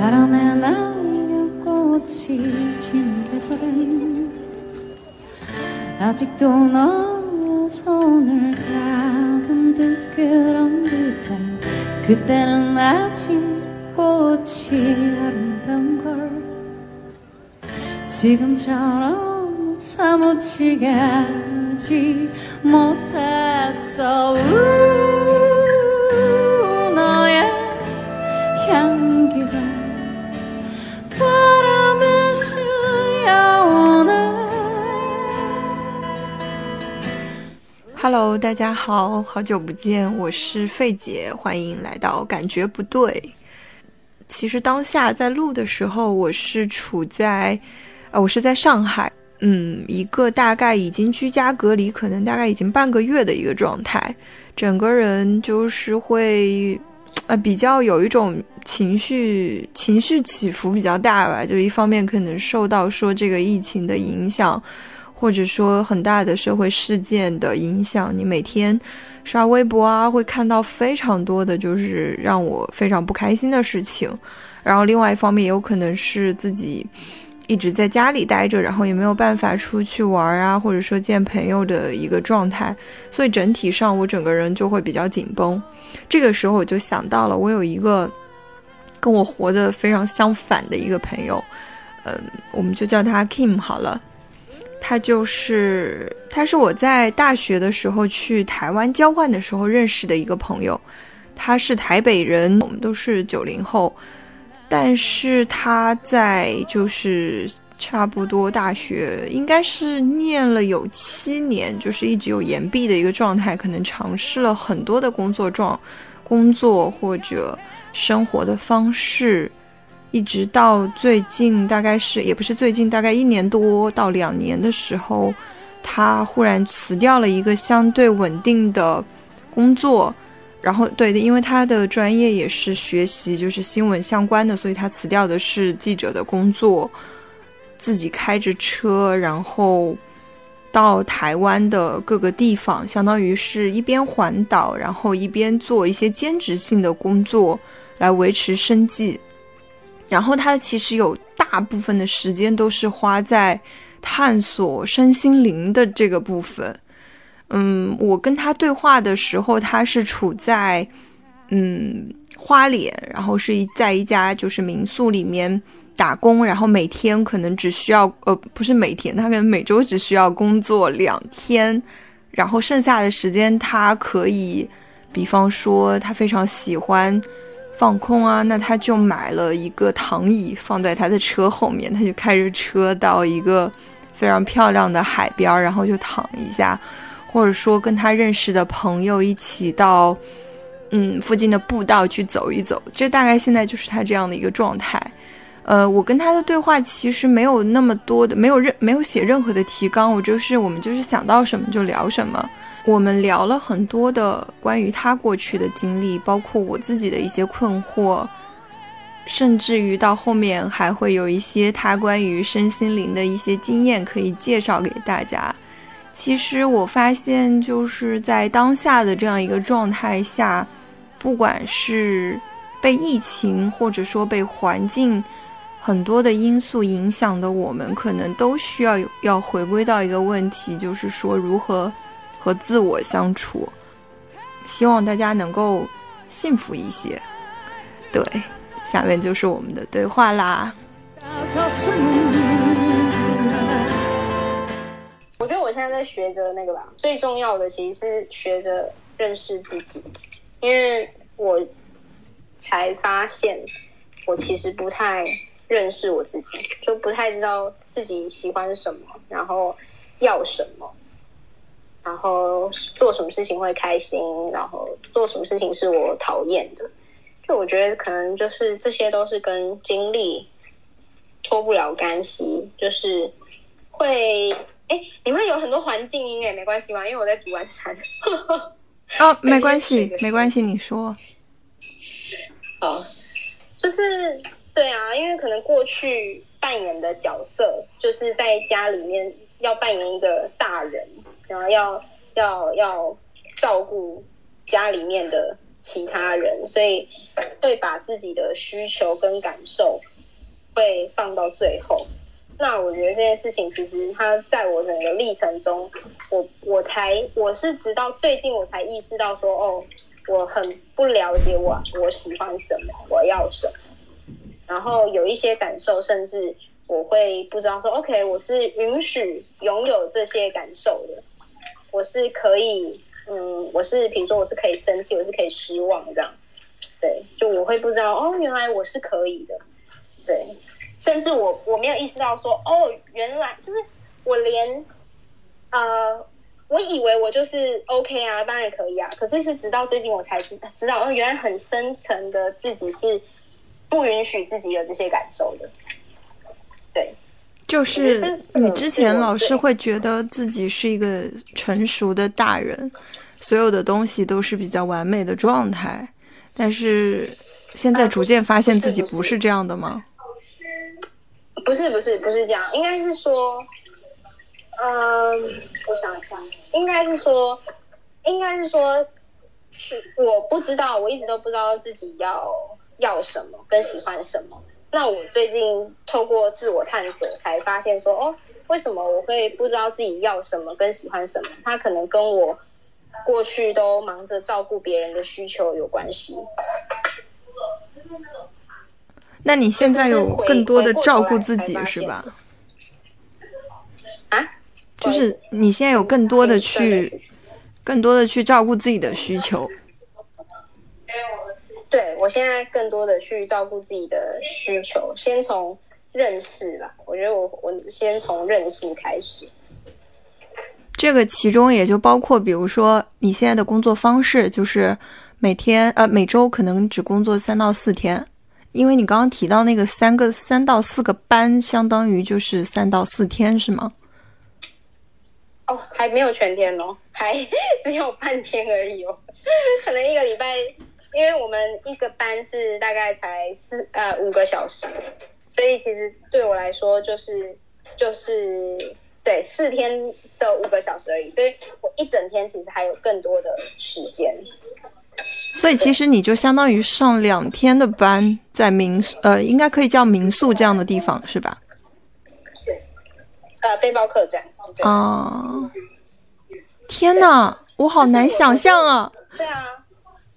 바람에 날려 꽃이 진 계절엔 아직도 너의 손을 잡은 듯 그런 듯해 그때는 아직 꽃이 아름다운 걸 지금처럼 사무치게 알지 못했어. 우, 너의 향기가 Hello，大家好，好久不见，我是费姐，欢迎来到感觉不对。其实当下在录的时候，我是处在，呃，我是在上海，嗯，一个大概已经居家隔离，可能大概已经半个月的一个状态，整个人就是会，呃，比较有一种情绪情绪起伏比较大吧，就一方面可能受到说这个疫情的影响。或者说很大的社会事件的影响，你每天刷微博啊，会看到非常多的就是让我非常不开心的事情。然后另外一方面，也有可能是自己一直在家里待着，然后也没有办法出去玩啊，或者说见朋友的一个状态。所以整体上，我整个人就会比较紧绷。这个时候，我就想到了，我有一个跟我活得非常相反的一个朋友，嗯，我们就叫他 Kim 好了。他就是，他是我在大学的时候去台湾交换的时候认识的一个朋友，他是台北人，我们都是九零后，但是他在就是差不多大学应该是念了有七年，就是一直有延毕的一个状态，可能尝试了很多的工作状、工作或者生活的方式。一直到最近，大概是也不是最近，大概一年多到两年的时候，他忽然辞掉了一个相对稳定的工作，然后对，因为他的专业也是学习就是新闻相关的，所以他辞掉的是记者的工作，自己开着车，然后到台湾的各个地方，相当于是一边环岛，然后一边做一些兼职性的工作来维持生计。然后他其实有大部分的时间都是花在探索身心灵的这个部分。嗯，我跟他对话的时候，他是处在嗯花脸，然后是在一家就是民宿里面打工，然后每天可能只需要呃不是每天，他可能每周只需要工作两天，然后剩下的时间他可以，比方说他非常喜欢。放空啊，那他就买了一个躺椅放在他的车后面，他就开着车到一个非常漂亮的海边，然后就躺一下，或者说跟他认识的朋友一起到嗯附近的步道去走一走，这大概现在就是他这样的一个状态。呃，我跟他的对话其实没有那么多的，没有任没有写任何的提纲，我就是我们就是想到什么就聊什么。我们聊了很多的关于他过去的经历，包括我自己的一些困惑，甚至于到后面还会有一些他关于身心灵的一些经验可以介绍给大家。其实我发现，就是在当下的这样一个状态下，不管是被疫情或者说被环境很多的因素影响的，我们可能都需要要回归到一个问题，就是说如何。和自我相处，希望大家能够幸福一些。对，下面就是我们的对话啦。我觉得我现在在学着那个吧，最重要的其实是学着认识自己，因为我才发现我其实不太认识我自己，就不太知道自己喜欢什么，然后要什么。然后做什么事情会开心，然后做什么事情是我讨厌的，就我觉得可能就是这些都是跟经历脱不了干系，就是会哎，你会有很多环境音哎，没关系吗？因为我在煮晚餐。哦，没关系，没关系，你说。好，就是对啊，因为可能过去扮演的角色，就是在家里面要扮演一个大人。然后要要要照顾家里面的其他人，所以会把自己的需求跟感受会放到最后。那我觉得这件事情其实它在我整个历程中，我我才我是直到最近我才意识到说，哦，我很不了解我我喜欢什么，我要什么，然后有一些感受，甚至我会不知道说，OK，我是允许拥有这些感受的，我是可以，嗯，我是比如说我是可以生气，我是可以失望这样，对，就我会不知道，哦，原来我是可以的，对。甚至我我没有意识到说，哦，原来就是我连，呃，我以为我就是 OK 啊，当然可以啊。可是是直到最近我才知知道，哦，原来很深层的自己是不允许自己有这些感受的。对，就是你之前老是会觉得自己是一个成熟的大人，所有的东西都是比较完美的状态，但是现在逐渐发现自己不是这样的吗？不是不是不是这样，应该是说，嗯，我想一下，应该是说，应该是说，我不知道，我一直都不知道自己要要什么，跟喜欢什么。那我最近透过自我探索，才发现说，哦，为什么我会不知道自己要什么，跟喜欢什么？它可能跟我过去都忙着照顾别人的需求有关系。那你现在有更多的照顾自己是吧？啊，就是你现在有更多的去，更多的去照顾自己的需求。对，我现在更多的去照顾自己的需求，先从认识吧。我觉得我我先从认识开始。这个其中也就包括，比如说你现在的工作方式，就是每天呃每周可能只工作三到四天。因为你刚刚提到那个三个三到四个班，相当于就是三到四天，是吗？哦，还没有全天哦，还 只有半天而已哦。可能一个礼拜，因为我们一个班是大概才四呃五个小时，所以其实对我来说就是就是对四天的五个小时而已，所以我一整天其实还有更多的时间。所以其实你就相当于上两天的班，在民宿，呃，应该可以叫民宿这样的地方是吧？呃，背包客栈。哦，天哪，我好难想象啊！对啊，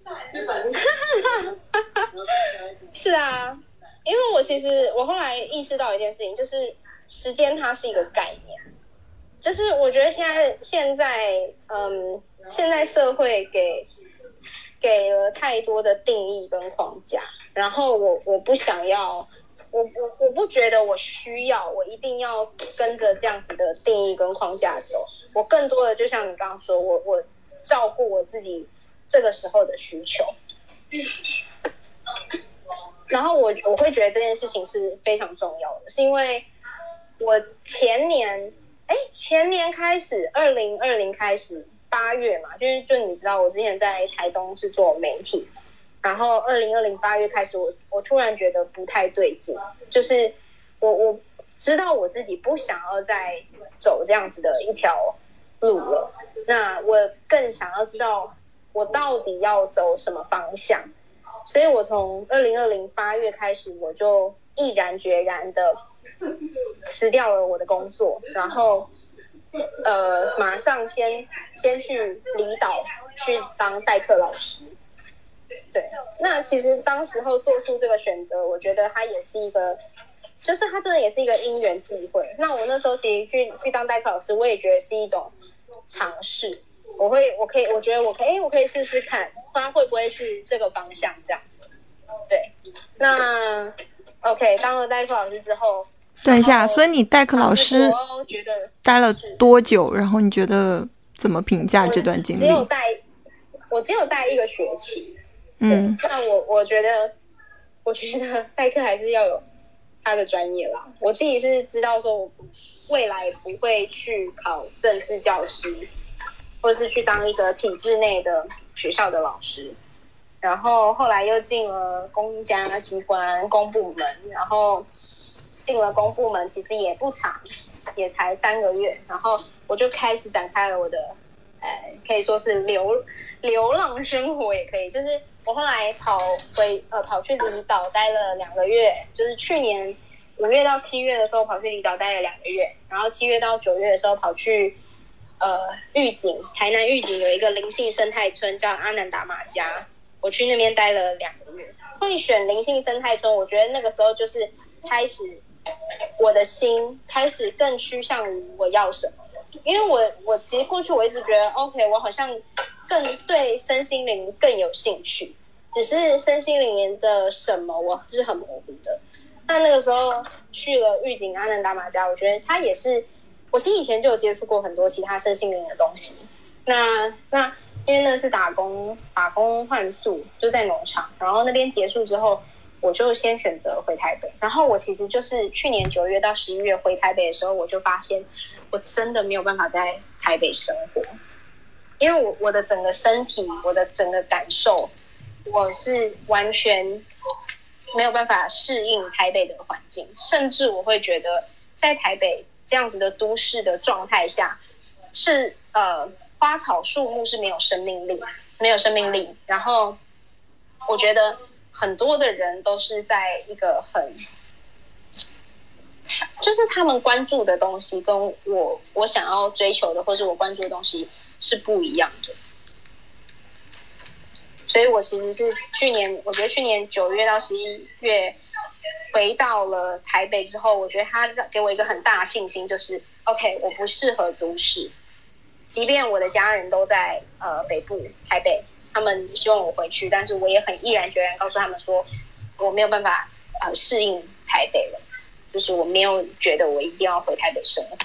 是啊，因为我其实我后来意识到一件事情，就是时间它是一个概念，就是我觉得现在现在嗯，现在社会给。给了太多的定义跟框架，然后我我不想要，我我我不觉得我需要，我一定要跟着这样子的定义跟框架走。我更多的就像你刚刚说，我我照顾我自己这个时候的需求，然后我我会觉得这件事情是非常重要的，是因为我前年哎前年开始，二零二零开始。八月嘛，就是就你知道，我之前在台东是做媒体，然后二零二零八月开始，我我突然觉得不太对劲，就是我我知道我自己不想要再走这样子的一条路了，那我更想要知道我到底要走什么方向，所以我从二零二零八月开始，我就毅然决然的辞掉了我的工作，然后。呃，马上先先去离岛去当代课老师。对，那其实当时候做出这个选择，我觉得他也是一个，就是他真的也是一个因缘际会。那我那时候其实去去当代课老师，我也觉得是一种尝试。我会，我可以，我觉得我可以，我可以试试看，它会不会是这个方向这样子。对，那 OK，当了代课老师之后。等一下，所以你代课老师觉得待了多久？然后你觉得怎么评价这段经历？只有带，我只有带一个学期。嗯，那我我觉得，我觉得代课还是要有他的专业啦。我自己是知道说，我未来不会去考正式教师，或者是去当一个体制内的学校的老师。然后后来又进了公家机关、公部门，然后。进了公部门其实也不长，也才三个月，然后我就开始展开了我的，呃，可以说是流流浪生活也可以，就是我后来跑回呃跑去离岛待了两个月，就是去年五月到七月的时候跑去离岛待了两个月，然后七月到九月的时候跑去呃玉井，台南玉井有一个灵性生态村叫阿南达马家，我去那边待了两个月。会选灵性生态村，我觉得那个时候就是开始我的心开始更趋向于我要什么。因为我我其实过去我一直觉得，OK，我好像更对身心灵更有兴趣，只是身心灵的什么我是很模糊的。那那个时候去了玉井阿南达马家，我觉得他也是，我其实以前就有接触过很多其他身心灵的东西。那那因为那是打工打工换宿，就在农场，然后那边结束之后，我就先选择回台北。然后我其实就是去年九月到十一月回台北的时候，我就发现。我真的没有办法在台北生活，因为我我的整个身体，我的整个感受，我是完全没有办法适应台北的环境，甚至我会觉得在台北这样子的都市的状态下，是呃花草树木是没有生命力，没有生命力。然后我觉得很多的人都是在一个很。就是他们关注的东西跟我我想要追求的，或是我关注的东西是不一样的。所以我其实是去年，我觉得去年九月到十一月回到了台北之后，我觉得他给我一个很大的信心，就是 OK，我不适合都市。即便我的家人都在呃北部台北，他们希望我回去，但是我也很毅然决然告诉他们说，我没有办法呃适应台北了。就是我没有觉得我一定要回台北生活，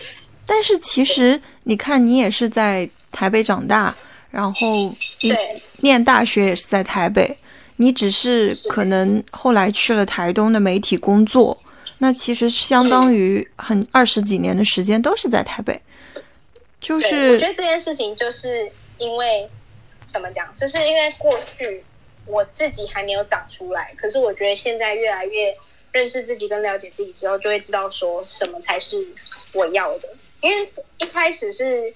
但是其实你看，你也是在台北长大，然后对念大学也是在台北，你只是可能后来去了台东的媒体工作，那其实相当于很二十几年的时间都是在台北。就是我觉得这件事情就是因为怎么讲，就是因为过去我自己还没有长出来，可是我觉得现在越来越。认识自己跟了解自己之后，就会知道说什么才是我要的。因为一开始是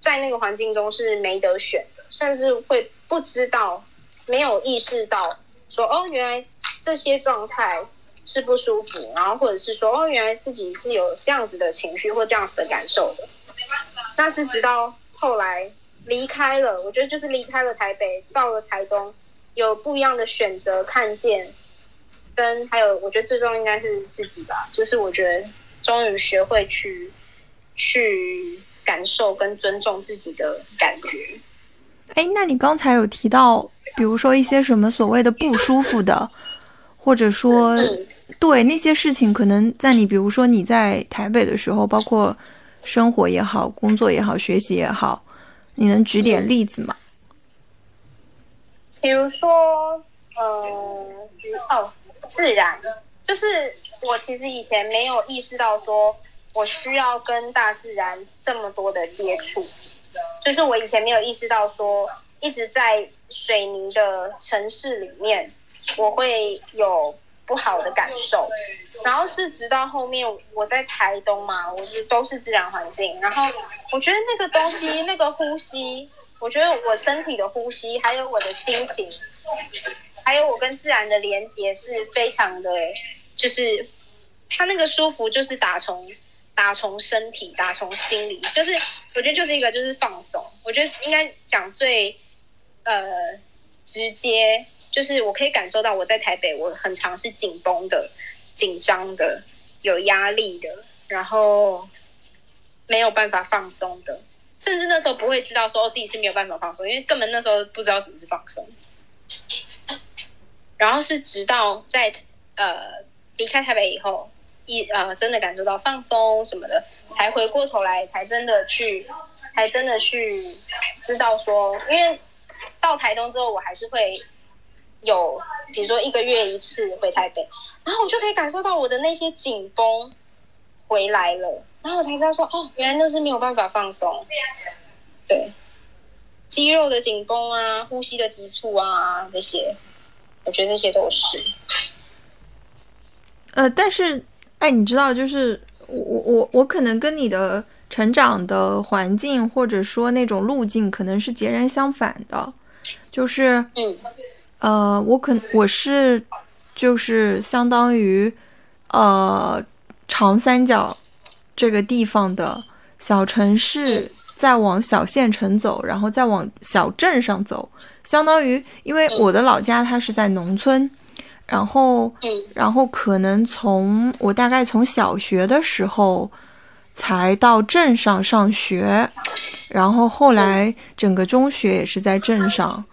在那个环境中是没得选的，甚至会不知道、没有意识到说哦，原来这些状态是不舒服，然后或者是说哦，原来自己是有这样子的情绪或这样子的感受的。那是直到后来离开了，我觉得就是离开了台北，到了台东，有不一样的选择，看见。跟还有，我觉得最终应该是自己吧。就是我觉得终于学会去去感受跟尊重自己的感觉。哎，那你刚才有提到，比如说一些什么所谓的不舒服的，或者说对那些事情，可能在你比如说你在台北的时候，包括生活也好、工作也好、学习也好，你能举点例子吗？比如说，嗯，哦。自然，就是我其实以前没有意识到，说我需要跟大自然这么多的接触，就是我以前没有意识到，说一直在水泥的城市里面，我会有不好的感受。然后是直到后面我在台东嘛，我就都是自然环境，然后我觉得那个东西，那个呼吸，我觉得我身体的呼吸，还有我的心情。还有我跟自然的连接是非常的，就是它那个舒服，就是打从打从身体，打从心里，就是我觉得就是一个就是放松。我觉得应该讲最呃直接，就是我可以感受到我在台北，我很常是紧绷的、紧张的、有压力的，然后没有办法放松的，甚至那时候不会知道说自己是没有办法放松，因为根本那时候不知道什么是放松。然后是直到在呃离开台北以后，一呃真的感受到放松什么的，才回过头来，才真的去，才真的去知道说，因为到台东之后，我还是会有，比如说一个月一次回台北，然后我就可以感受到我的那些紧绷回来了，然后我才知道说，哦，原来那是没有办法放松，对，肌肉的紧绷啊，呼吸的急促啊这些。我觉得这些都是，呃，但是，哎，你知道，就是我我我我可能跟你的成长的环境或者说那种路径可能是截然相反的，就是，嗯，呃，我可我是就是相当于呃长三角这个地方的小城市，再往小县城走，然后再往小镇上走，相当于因为我的老家它是在农村，然后嗯。然后可能从我大概从小学的时候才到镇上上学，然后后来整个中学也是在镇上，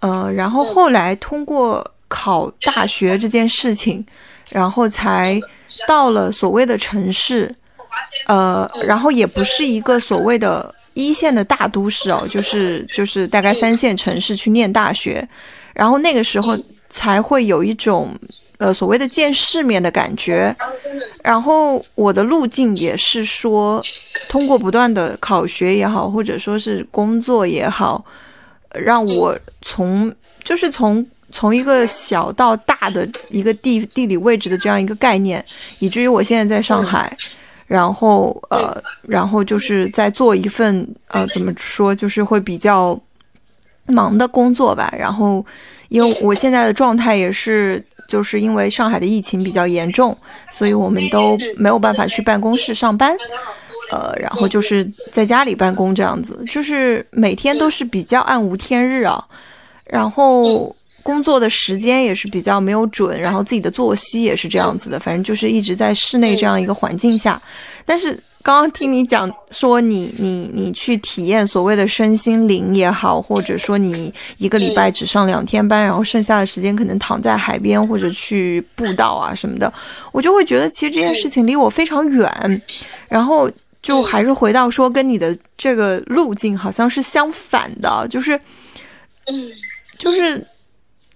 呃，然后后来通过考大学这件事情，然后才到了所谓的城市，呃，然后也不是一个所谓的一线的大都市哦，就是就是大概三线城市去念大学，然后那个时候才会有一种呃所谓的见世面的感觉，然后我的路径也是说，通过不断的考学也好，或者说是工作也好，让我从就是从从一个小到大的一个地地理位置的这样一个概念，以至于我现在在上海，然后呃，然后就是在做一份呃怎么说，就是会比较忙的工作吧。然后因为我现在的状态也是。就是因为上海的疫情比较严重，所以我们都没有办法去办公室上班，呃，然后就是在家里办公这样子，就是每天都是比较暗无天日啊，然后工作的时间也是比较没有准，然后自己的作息也是这样子的，反正就是一直在室内这样一个环境下。但是刚刚听你讲说你你你去体验所谓的身心灵也好，或者说你一个礼拜只上两天班，然后剩下的时间可能躺在海边或者去步道啊什么的，我就会觉得其实这件事情离我非常远，然后。就还是回到说，跟你的这个路径好像是相反的，就是，嗯就是，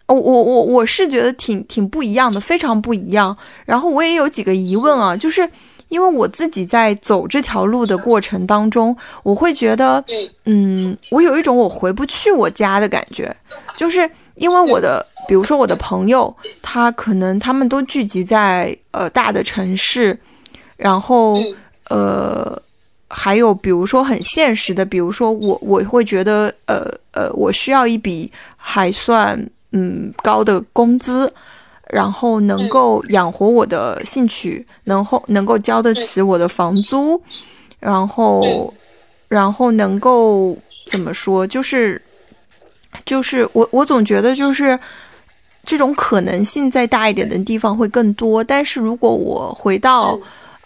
我我我我是觉得挺挺不一样的，非常不一样。然后我也有几个疑问啊，就是因为我自己在走这条路的过程当中，我会觉得，嗯，我有一种我回不去我家的感觉，就是因为我的，比如说我的朋友，他可能他们都聚集在呃大的城市，然后。呃，还有比如说很现实的，比如说我我会觉得，呃呃，我需要一笔还算嗯高的工资，然后能够养活我的兴趣，能后能够交得起我的房租，然后然后能够怎么说，就是就是我我总觉得就是这种可能性再大一点的地方会更多，但是如果我回到。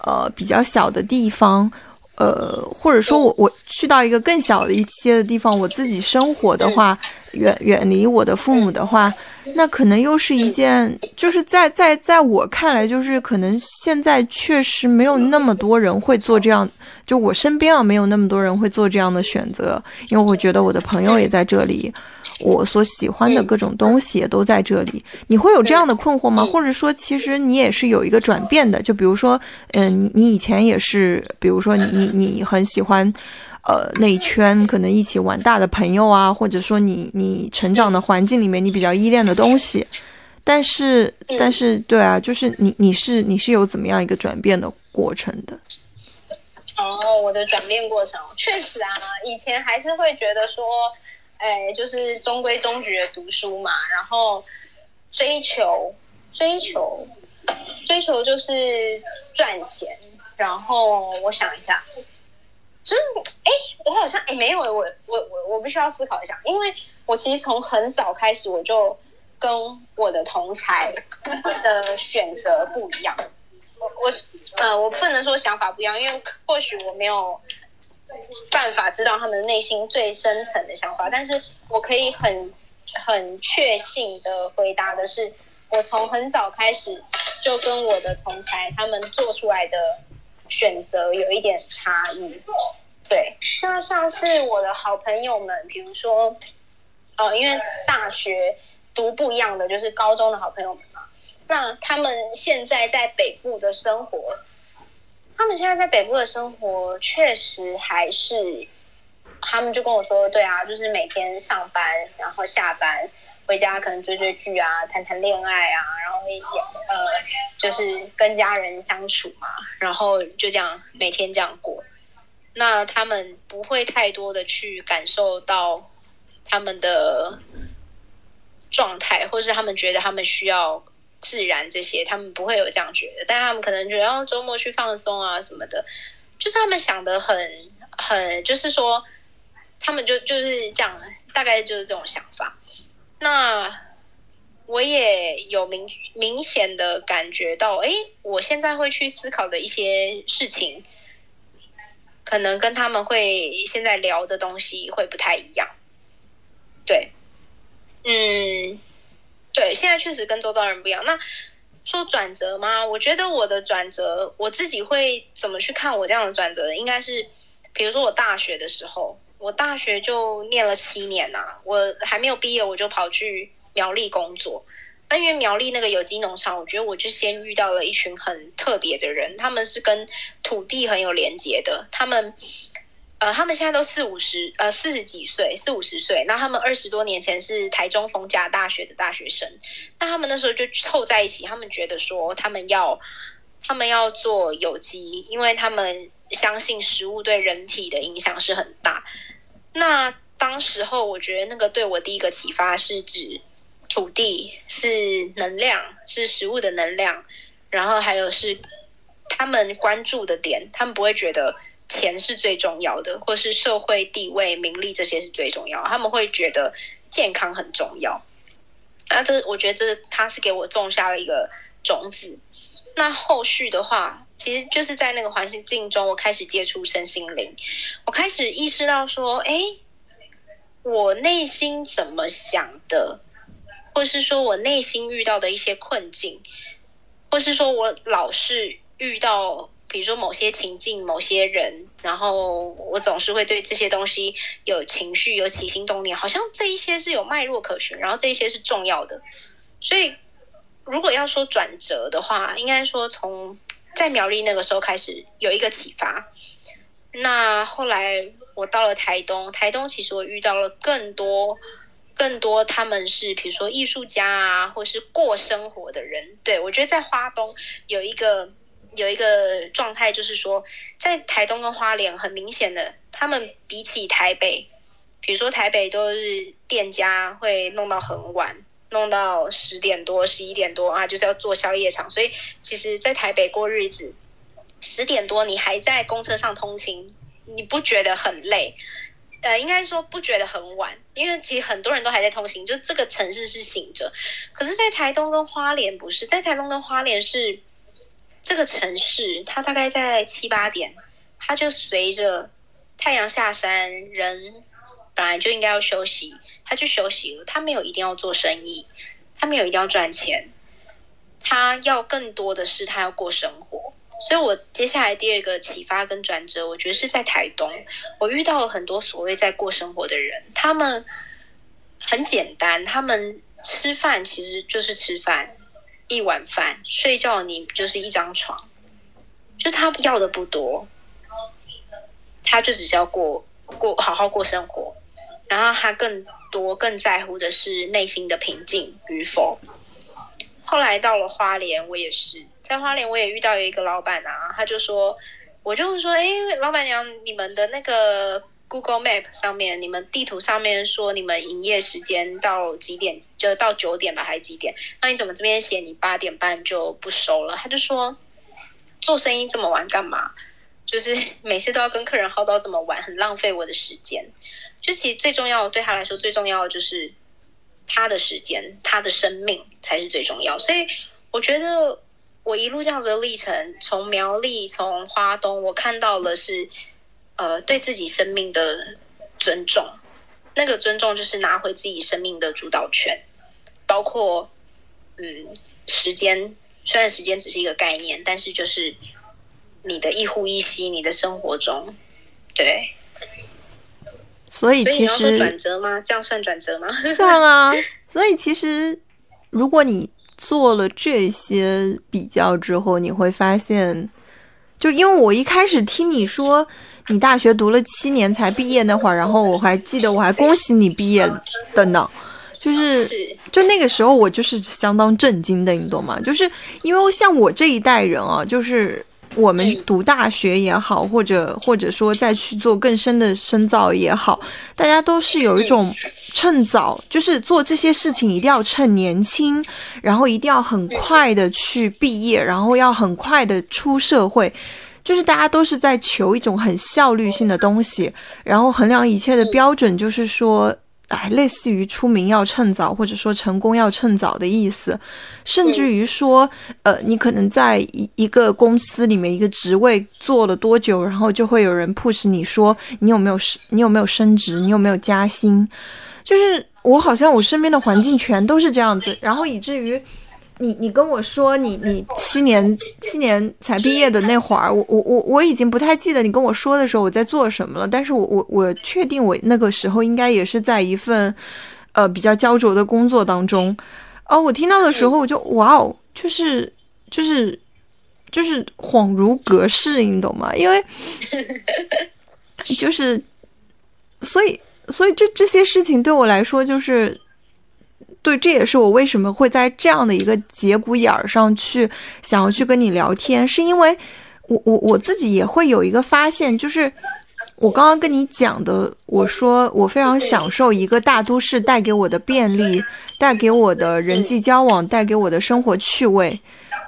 呃，比较小的地方，呃，或者说我我去到一个更小的一些的地方，我自己生活的话，远远离我的父母的话，那可能又是一件，就是在在在我看来，就是可能现在确实没有那么多人会做这样，就我身边啊，没有那么多人会做这样的选择，因为我觉得我的朋友也在这里。我所喜欢的各种东西也都在这里，你会有这样的困惑吗？或者说，其实你也是有一个转变的？就比如说，嗯，你你以前也是，比如说你你你很喜欢，呃，那一圈可能一起玩大的朋友啊，或者说你你成长的环境里面你比较依恋的东西，但是但是对啊，就是你你是你是有怎么样一个转变的过程的？哦，我的转变过程确实啊，以前还是会觉得说。哎，就是中规中矩的读书嘛，然后追求追求追求就是赚钱。然后我想一下，就是哎，我好像哎没有，我我我我必须要思考一下，因为我其实从很早开始我就跟我的同才的选择不一样。我我呃，我不能说想法不一样，因为或许我没有。办法知道他们内心最深层的想法，但是我可以很很确信的回答的是，我从很早开始就跟我的同才他们做出来的选择有一点差异。对，那像是我的好朋友们，比如说，呃，因为大学读不一样的，就是高中的好朋友们嘛，那他们现在在北部的生活。他们现在在北部的生活确实还是，他们就跟我说，对啊，就是每天上班，然后下班回家可能追追剧啊，谈谈恋爱啊，然后也呃，就是跟家人相处嘛，然后就这样每天这样过。那他们不会太多的去感受到他们的状态，或是他们觉得他们需要自然这些，他们不会有这样觉得，但他们可能觉得周末去放松啊什么的，就是他们想的很很，就是说他们就就是这样，大概就是这种想法。那我也有明明显的感觉到，哎，我现在会去思考的一些事情，可能跟他们会现在聊的东西会不太一样。对，嗯，对，现在确实跟周遭人不一样。那说转折吗？我觉得我的转折，我自己会怎么去看我这样的转折？应该是，比如说我大学的时候，我大学就念了七年呐，我还没有毕业，我就跑去。苗栗工作，那因为苗栗那个有机农场，我觉得我就先遇到了一群很特别的人，他们是跟土地很有连接的。他们，呃，他们现在都四五十，呃，四十几岁，四五十岁。那他们二十多年前是台中逢甲大学的大学生，那他们那时候就凑在一起，他们觉得说他们要，他们要做有机，因为他们相信食物对人体的影响是很大。那当时候，我觉得那个对我第一个启发是指。土地是能量，是食物的能量，然后还有是他们关注的点，他们不会觉得钱是最重要的，或是社会地位、名利这些是最重要，他们会觉得健康很重要。啊，这我觉得这他是给我种下了一个种子。那后续的话，其实就是在那个环境中，我开始接触身心灵，我开始意识到说，哎，我内心怎么想的？或是说我内心遇到的一些困境，或是说我老是遇到，比如说某些情境、某些人，然后我总是会对这些东西有情绪、有起心动念，好像这一些是有脉络可循，然后这一些是重要的。所以，如果要说转折的话，应该说从在苗栗那个时候开始有一个启发。那后来我到了台东，台东其实我遇到了更多。更多他们是比如说艺术家啊，或是过生活的人。对我觉得在花东有一个有一个状态，就是说在台东跟花莲很明显的，他们比起台北，比如说台北都是店家会弄到很晚，弄到十点多、十一点多啊，就是要做宵夜场。所以其实，在台北过日子，十点多你还在公车上通勤，你不觉得很累？呃，应该说不觉得很晚，因为其实很多人都还在通行，就这个城市是醒着。可是，在台东跟花莲不是，在台东跟花莲是这个城市，它大概在七八点，它就随着太阳下山，人本来就应该要休息，他就休息了。他没有一定要做生意，他没有一定要赚钱，他要更多的是他要过生活。所以，我接下来第二个启发跟转折，我觉得是在台东，我遇到了很多所谓在过生活的人，他们很简单，他们吃饭其实就是吃饭，一碗饭，睡觉你就是一张床，就他要的不多，他就只是要过过好好过生活，然后他更多更在乎的是内心的平静与否。后来到了花莲，我也是。在花莲，我也遇到有一个老板啊，他就说，我就说，哎，老板娘，你们的那个 Google Map 上面，你们地图上面说你们营业时间到几点，就到九点吧，还是几点？那你怎么这边写你八点半就不收了？他就说，做生意这么晚干嘛？就是每次都要跟客人耗到这么晚，很浪费我的时间。就其实最重要，对他来说最重要的就是他的时间，他的生命才是最重要。所以我觉得。我一路这样子的历程，从苗栗，从花东，我看到了是，呃，对自己生命的尊重。那个尊重就是拿回自己生命的主导权，包括，嗯，时间。虽然时间只是一个概念，但是就是你的一呼一吸，你的生活中，对。所以其实转折吗？这样算转折吗？算啊。所以其实，如果你。做了这些比较之后，你会发现，就因为我一开始听你说你大学读了七年才毕业那会儿，然后我还记得我还恭喜你毕业的呢，就是就那个时候我就是相当震惊的，你懂吗？就是因为像我这一代人啊，就是我们读大学也好，或者或者说再去做更深的深造也好，大家都是有一种趁早，就是做这些事情一定要趁年轻，然后一定要很快的去毕业，然后要很快的出社会，就是大家都是在求一种很效率性的东西，然后衡量一切的标准就是说。哎，类似于出名要趁早，或者说成功要趁早的意思，甚至于说，呃，你可能在一一个公司里面一个职位做了多久，然后就会有人 push 你说你有没有升，你有没有升职，你有没有加薪，就是我好像我身边的环境全都是这样子，然后以至于。你你跟我说你你七年七年才毕业的那会儿，我我我我已经不太记得你跟我说的时候我在做什么了，但是我我我确定我那个时候应该也是在一份，呃比较焦灼的工作当中，哦，我听到的时候我就哇哦，就是就是就是恍如隔世，你懂吗？因为 就是所以所以这这些事情对我来说就是。对，这也是我为什么会在这样的一个节骨眼儿上去想要去跟你聊天，是因为我我我自己也会有一个发现，就是我刚刚跟你讲的，我说我非常享受一个大都市带给我的便利，带给我的人际交往，带给我的生活趣味，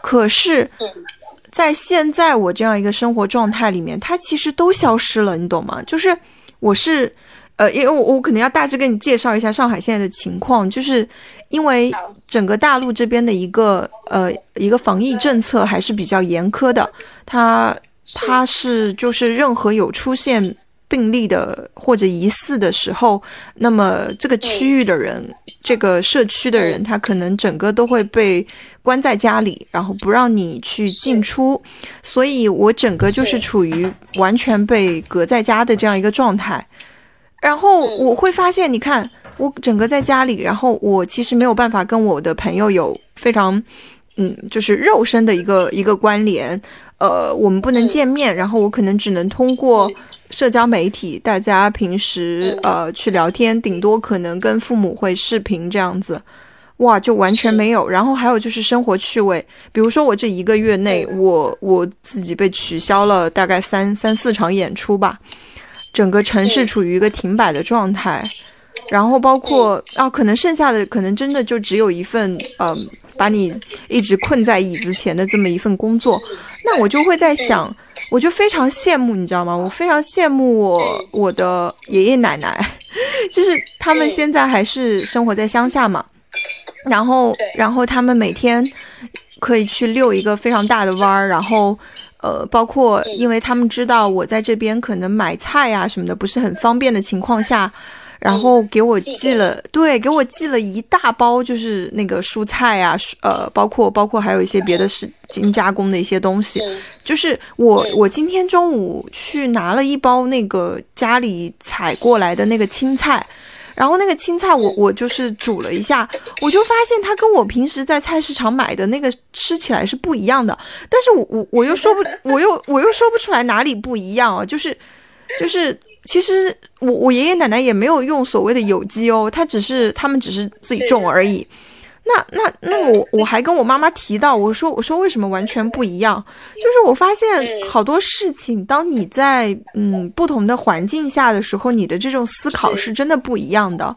可是，在现在我这样一个生活状态里面，它其实都消失了，你懂吗？就是我是。呃，因为我我可能要大致跟你介绍一下上海现在的情况，就是因为整个大陆这边的一个呃一个防疫政策还是比较严苛的，它它是就是任何有出现病例的或者疑似的时候，那么这个区域的人，这个社区的人，他可能整个都会被关在家里，然后不让你去进出，所以我整个就是处于完全被隔在家的这样一个状态。然后我会发现，你看我整个在家里，然后我其实没有办法跟我的朋友有非常，嗯，就是肉身的一个一个关联，呃，我们不能见面，然后我可能只能通过社交媒体，大家平时呃去聊天，顶多可能跟父母会视频这样子，哇，就完全没有。然后还有就是生活趣味，比如说我这一个月内，我我自己被取消了大概三三四场演出吧。整个城市处于一个停摆的状态，然后包括啊，可能剩下的可能真的就只有一份，嗯，把你一直困在椅子前的这么一份工作。那我就会在想，我就非常羡慕，你知道吗？我非常羡慕我我的爷爷奶奶，就是他们现在还是生活在乡下嘛，然后然后他们每天可以去遛一个非常大的弯儿，然后。呃，包括因为他们知道我在这边可能买菜呀什么的不是很方便的情况下，然后给我寄了，对，给我寄了一大包，就是那个蔬菜啊，呃，包括包括还有一些别的是精加工的一些东西，就是我我今天中午去拿了一包那个家里采过来的那个青菜。然后那个青菜我我就是煮了一下，我就发现它跟我平时在菜市场买的那个吃起来是不一样的，但是我我我又说不，我又我又说不出来哪里不一样啊，就是就是其实我我爷爷奶奶也没有用所谓的有机哦，他只是他们只是自己种而已。那那那我我还跟我妈妈提到，我说我说为什么完全不一样？就是我发现好多事情，当你在嗯不同的环境下的时候，你的这种思考是真的不一样的。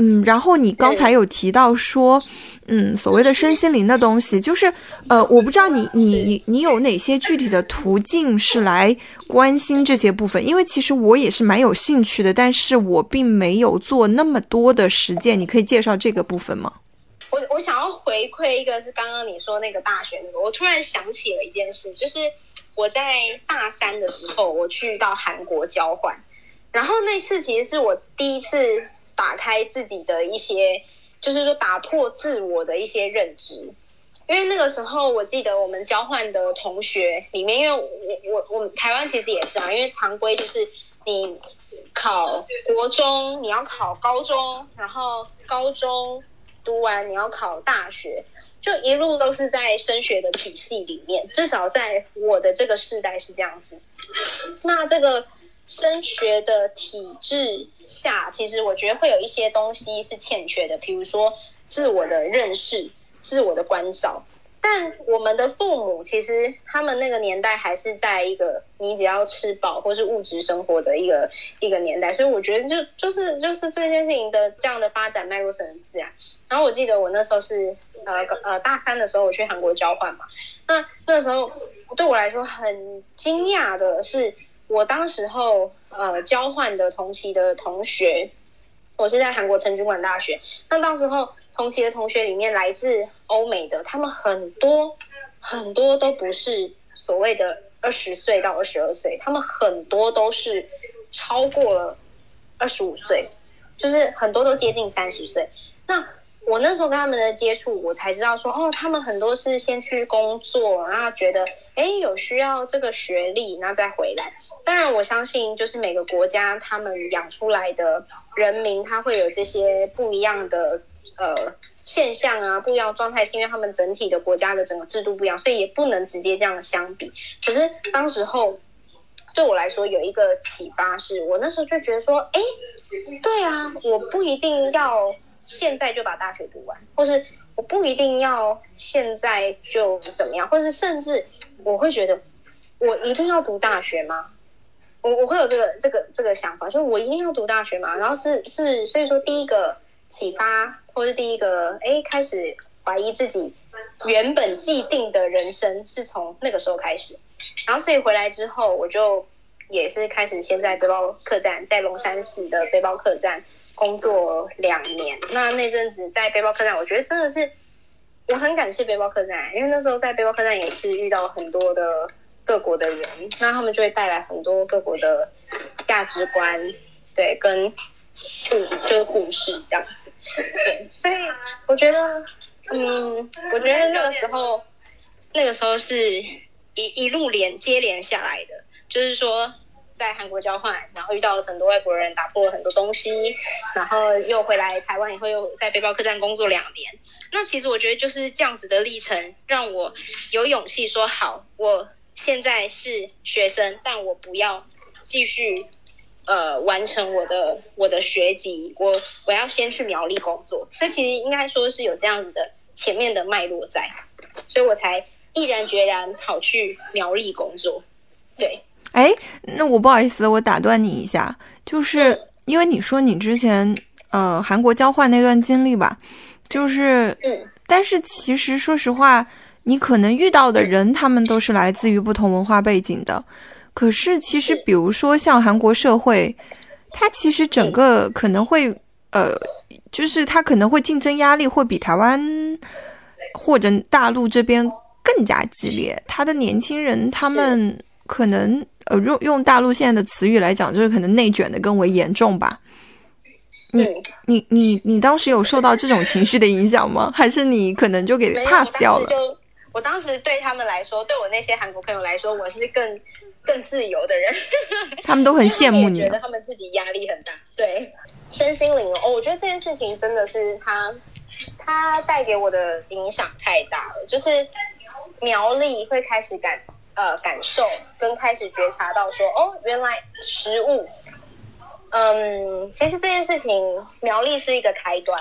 嗯，然后你刚才有提到说，嗯，所谓的身心灵的东西，就是呃，我不知道你你你你有哪些具体的途径是来关心这些部分，因为其实我也是蛮有兴趣的，但是我并没有做那么多的实践。你可以介绍这个部分吗？我我想要回馈一个是刚刚你说那个大学那个，我突然想起了一件事，就是我在大三的时候我去到韩国交换，然后那次其实是我第一次打开自己的一些，就是说打破自我的一些认知，因为那个时候我记得我们交换的同学里面，因为我我我台湾其实也是啊，因为常规就是你考国中，你要考高中，然后高中。读完你要考大学，就一路都是在升学的体系里面，至少在我的这个世代是这样子。那这个升学的体制下，其实我觉得会有一些东西是欠缺的，比如说自我的认识、自我的关照。但我们的父母其实他们那个年代还是在一个你只要吃饱或是物质生活的一个一个年代，所以我觉得就就是就是这件事情的这样的发展脉络是很自然。然后我记得我那时候是呃呃大三的时候我去韩国交换嘛，那那时候对我来说很惊讶的是，我当时候呃交换的同期的同学，我是在韩国成均馆大学，那到时候。同期的同学里面，来自欧美的，他们很多很多都不是所谓的二十岁到二十二岁，他们很多都是超过了二十五岁，就是很多都接近三十岁。那我那时候跟他们的接触，我才知道说，哦，他们很多是先去工作，然后觉得，哎，有需要这个学历，然后再回来。当然，我相信就是每个国家他们养出来的人民，他会有这些不一样的。呃，现象啊，不一样状态，是因为他们整体的国家的整个制度不一样，所以也不能直接这样相比。可是当时候对我来说有一个启发，是我那时候就觉得说，哎，对啊，我不一定要现在就把大学读完，或是我不一定要现在就怎么样，或是甚至我会觉得，我一定要读大学吗？我我会有这个这个这个想法，就我一定要读大学吗？然后是是，所以说第一个启发。或是第一个，哎，开始怀疑自己原本既定的人生，是从那个时候开始。然后，所以回来之后，我就也是开始先在背包客栈，在龙山市的背包客栈工作两年。那那阵子在背包客栈，我觉得真的是我很感谢背包客栈，因为那时候在背包客栈也是遇到很多的各国的人，那他们就会带来很多各国的价值观，对，跟故就是故事这样子。对，所以我觉得，嗯，我觉得那个时候，那个时候是一一路连接连下来的，就是说在韩国交换，然后遇到了很多外国人，打破了很多东西，然后又回来台湾以后，又在背包客栈工作两年。那其实我觉得就是这样子的历程，让我有勇气说好，我现在是学生，但我不要继续。呃，完成我的我的学籍，我我要先去苗栗工作，所以其实应该说是有这样子的前面的脉络在，所以我才毅然决然跑去苗栗工作。对，哎，那我不好意思，我打断你一下，就是因为你说你之前呃韩国交换那段经历吧，就是嗯，但是其实说实话，你可能遇到的人，他们都是来自于不同文化背景的。可是，其实，比如说像韩国社会，它其实整个可能会，呃，就是它可能会竞争压力会比台湾或者大陆这边更加激烈。他的年轻人，他们可能，呃，用用大陆现在的词语来讲，就是可能内卷的更为严重吧。你你你你当时有受到这种情绪的影响吗？还是你可能就给 pass 掉了？我当时对他们来说，对我那些韩国朋友来说，我是更。更自由的人，他们都很羡慕你，觉得他们自己压力很大。对，身心灵哦，我觉得这件事情真的是他，他带给我的影响太大了。就是苗栗会开始感呃感受，跟开始觉察到说，哦，原来食物，嗯，其实这件事情苗栗是一个开端。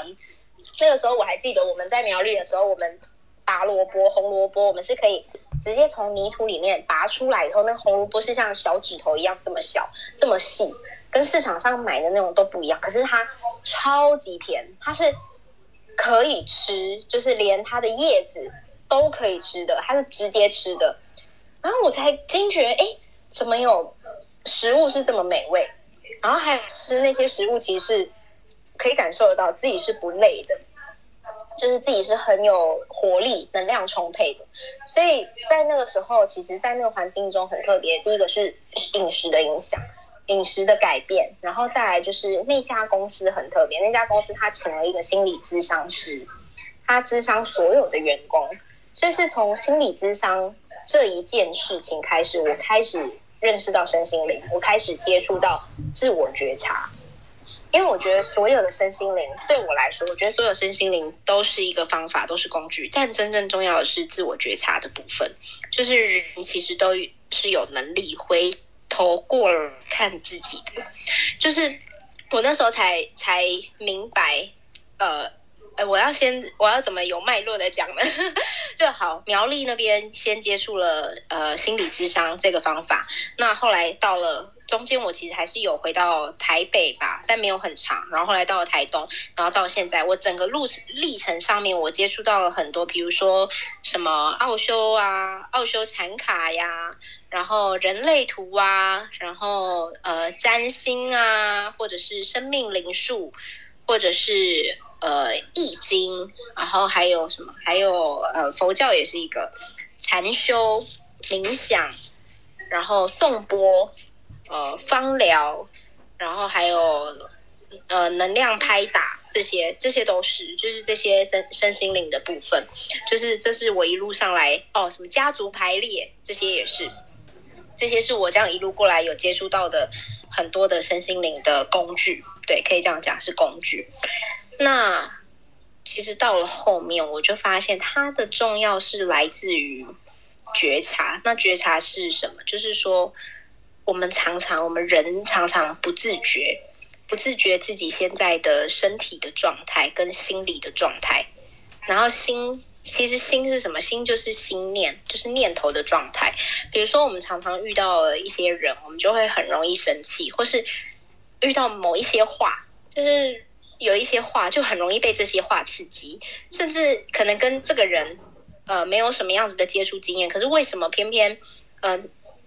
那个时候我还记得我们在苗栗的时候，我们拔萝卜、红萝卜，我们是可以。直接从泥土里面拔出来以后，那红萝卜是像小指头一样这么小、这么细，跟市场上买的那种都不一样。可是它超级甜，它是可以吃，就是连它的叶子都可以吃的，它是直接吃的。然后我才惊觉，哎，怎么有食物是这么美味？然后还有吃那些食物，其实是可以感受得到自己是不累的。就是自己是很有活力、能量充沛的，所以在那个时候，其实，在那个环境中很特别。第一个是饮食的影响，饮食的改变，然后再来就是那家公司很特别。那家公司他请了一个心理咨商师，他咨商所有的员工，所以是从心理咨商这一件事情开始，我开始认识到身心灵，我开始接触到自我觉察。因为我觉得所有的身心灵对我来说，我觉得所有身心灵都是一个方法，都是工具。但真正重要的是自我觉察的部分，就是人其实都是有能力回头过看自己的。就是我那时候才才明白，呃，呃，我要先我要怎么有脉络的讲呢？就好，苗栗那边先接触了呃心理智商这个方法，那后来到了中间，我其实还是有回到台北吧，但没有很长。然后后来到了台东，然后到现在，我整个路历程上面，我接触到了很多，比如说什么奥修啊、奥修禅卡呀，然后人类图啊，然后呃占星啊，或者是生命灵数，或者是。呃，易经，然后还有什么？还有呃，佛教也是一个禅修、冥想，然后颂钵，呃，芳疗，然后还有呃，能量拍打，这些这些都是，就是这些身身心灵的部分，就是这是我一路上来哦，什么家族排列，这些也是，这些是我这样一路过来有接触到的很多的身心灵的工具，对，可以这样讲是工具。那其实到了后面，我就发现它的重要是来自于觉察。那觉察是什么？就是说，我们常常，我们人常常不自觉，不自觉自己现在的身体的状态跟心理的状态。然后心，其实心是什么？心就是心念，就是念头的状态。比如说，我们常常遇到了一些人，我们就会很容易生气，或是遇到某一些话，就是。有一些话就很容易被这些话刺激，甚至可能跟这个人呃没有什么样子的接触经验，可是为什么偏偏呃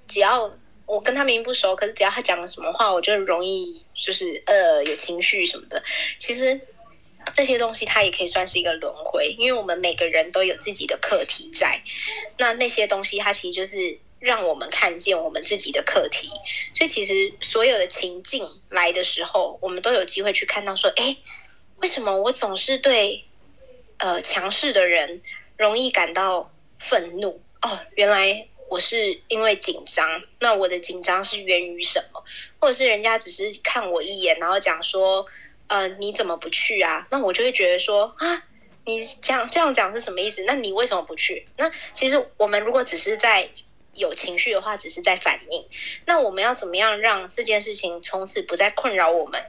只要我跟他明明不熟，可是只要他讲了什么话，我就容易就是呃有情绪什么的。其实这些东西它也可以算是一个轮回，因为我们每个人都有自己的课题在，那那些东西它其实就是。让我们看见我们自己的课题，所以其实所有的情境来的时候，我们都有机会去看到说，哎，为什么我总是对呃强势的人容易感到愤怒？哦，原来我是因为紧张。那我的紧张是源于什么？或者是人家只是看我一眼，然后讲说，呃，你怎么不去啊？那我就会觉得说，啊，你这样这样讲是什么意思？那你为什么不去？那其实我们如果只是在有情绪的话，只是在反应。那我们要怎么样让这件事情从此不再困扰我们，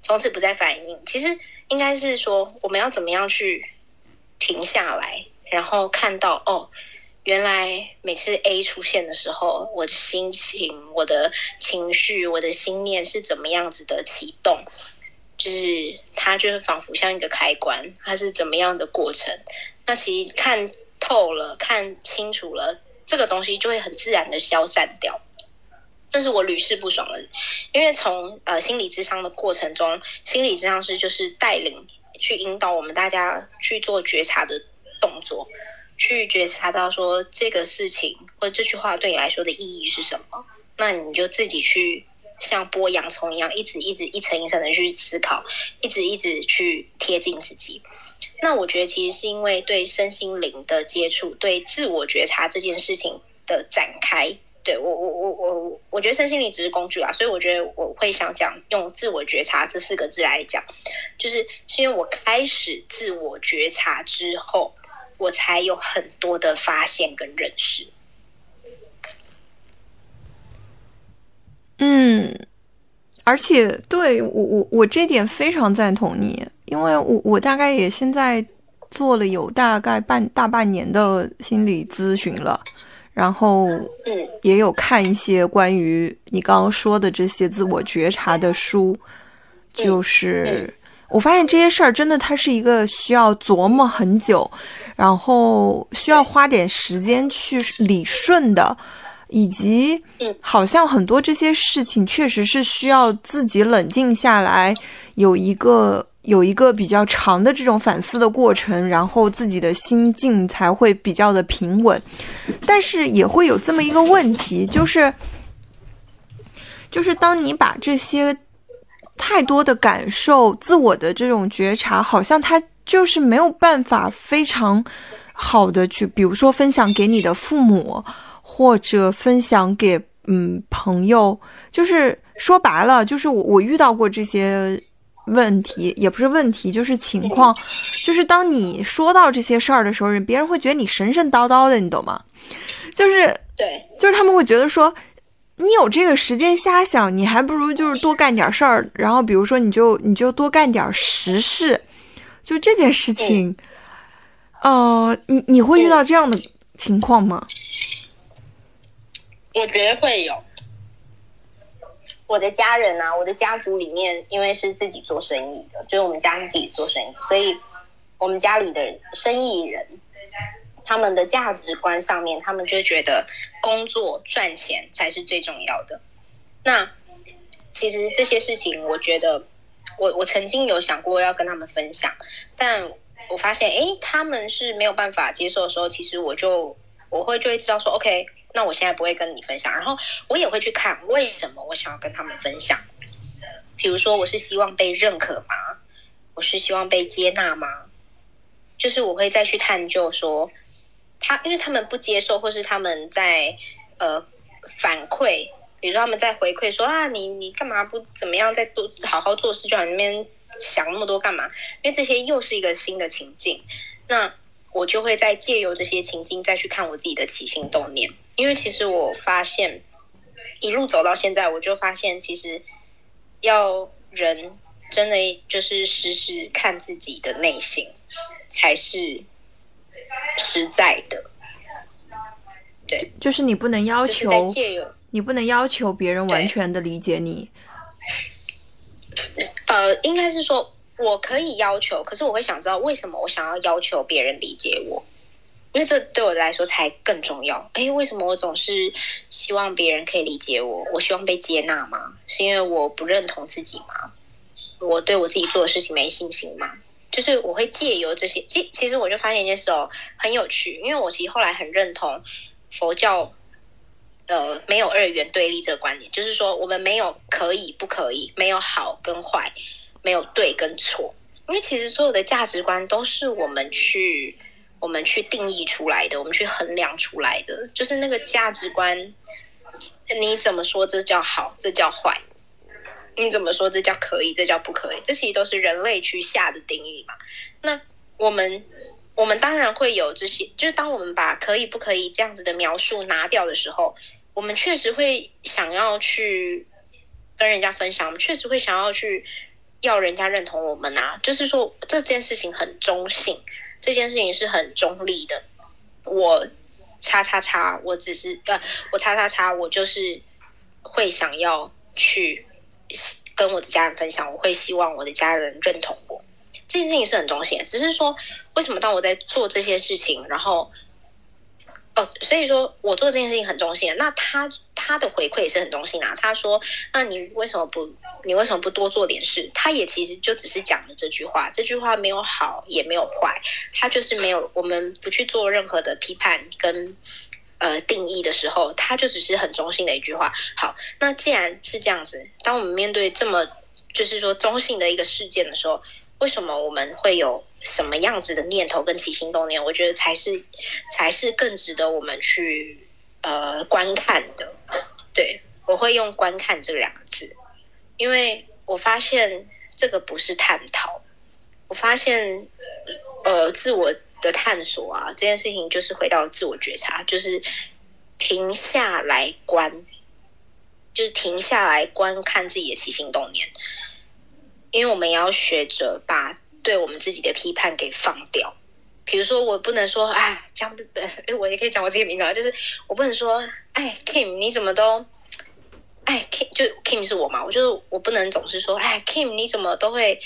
从此不再反应？其实应该是说，我们要怎么样去停下来，然后看到哦，原来每次 A 出现的时候，我的心情、我的情绪、我的心念是怎么样子的启动？就是它就是仿佛像一个开关，它是怎么样的过程？那其实看透了，看清楚了。这个东西就会很自然的消散掉，这是我屡试不爽的。因为从呃心理智商的过程中，心理智商师就是带领去引导我们大家去做觉察的动作，去觉察到说这个事情或这句话对你来说的意义是什么，那你就自己去像剥洋葱一样，一直一直一层一层的去思考，一直一直去贴近自己。那我觉得其实是因为对身心灵的接触，对自我觉察这件事情的展开，对我我我我我觉得身心灵只是工具啊，所以我觉得我会想讲用自我觉察这四个字来讲，就是是因为我开始自我觉察之后，我才有很多的发现跟认识。嗯，而且对我我我这点非常赞同你。因为我我大概也现在做了有大概半大半年的心理咨询了，然后也有看一些关于你刚刚说的这些自我觉察的书，就是我发现这些事儿真的它是一个需要琢磨很久，然后需要花点时间去理顺的，以及好像很多这些事情确实是需要自己冷静下来有一个。有一个比较长的这种反思的过程，然后自己的心境才会比较的平稳。但是也会有这么一个问题，就是，就是当你把这些太多的感受、自我的这种觉察，好像他就是没有办法非常好的去，比如说分享给你的父母，或者分享给嗯朋友，就是说白了，就是我我遇到过这些。问题也不是问题，就是情况，就是当你说到这些事儿的时候，别人会觉得你神神叨叨的，你懂吗？就是对，就是他们会觉得说，你有这个时间瞎想，你还不如就是多干点事儿，然后比如说你就你就多干点实事，就这件事情，呃，你你会遇到这样的情况吗？我觉得会有。我的家人啊，我的家族里面，因为是自己做生意的，就是我们家是自己做生意，所以我们家里的生意人，他们的价值观上面，他们就觉得工作赚钱才是最重要的。那其实这些事情，我觉得我我曾经有想过要跟他们分享，但我发现，哎，他们是没有办法接受的时候，其实我就我会就会知道说，OK。那我现在不会跟你分享，然后我也会去看为什么我想要跟他们分享。比如说，我是希望被认可吗？我是希望被接纳吗？就是我会再去探究说，他因为他们不接受，或是他们在呃反馈，比如说他们在回馈说啊，你你干嘛不怎么样，在多好好做事，就在那边想那么多干嘛？因为这些又是一个新的情境，那我就会再借由这些情境再去看我自己的起心动念。因为其实我发现，一路走到现在，我就发现，其实要人真的就是时时看自己的内心，才是实在的。对，就是你不能要求，你不能要求别人完全的理解你。呃，应该是说，我可以要求，可是我会想知道，为什么我想要要求别人理解我。因为这对我来说才更重要。哎，为什么我总是希望别人可以理解我？我希望被接纳吗？是因为我不认同自己吗？我对我自己做的事情没信心吗？就是我会借由这些，其其实我就发现一件事哦，很有趣。因为我其实后来很认同佛教，呃，没有二元对立这个观点，就是说我们没有可以不可以，没有好跟坏，没有对跟错。因为其实所有的价值观都是我们去。我们去定义出来的，我们去衡量出来的，就是那个价值观。你怎么说这叫好，这叫坏？你怎么说这叫可以，这叫不可以？这其实都是人类去下的定义嘛。那我们，我们当然会有这些，就是当我们把可以不可以这样子的描述拿掉的时候，我们确实会想要去跟人家分享，我们确实会想要去要人家认同我们啊。就是说这件事情很中性。这件事情是很中立的，我叉叉叉，我只是呃，我叉叉叉，我就是会想要去跟我的家人分享，我会希望我的家人认同我。这件事情是很中心，只是说为什么当我在做这些事情，然后。哦，所以说我做这件事情很中心，那他他的回馈也是很中心啊。他说：“那你为什么不，你为什么不多做点事？”他也其实就只是讲了这句话，这句话没有好也没有坏，他就是没有我们不去做任何的批判跟呃定义的时候，他就只是很中性的一句话。好，那既然是这样子，当我们面对这么就是说中性的一个事件的时候，为什么我们会有？什么样子的念头跟起心动念，我觉得才是才是更值得我们去呃观看的。对我会用“观看”这两个字，因为我发现这个不是探讨，我发现呃自我的探索啊，这件事情就是回到自我觉察，就是停下来观，就是停下来观看自己的起心动念，因为我们也要学着把。对我们自己的批判给放掉，比如说我不能说哎，这样哎，我也可以讲我自己名字，就是我不能说哎，Kim 你怎么都哎，Kim 就 Kim 是我嘛，我就是我不能总是说哎，Kim 你怎么都会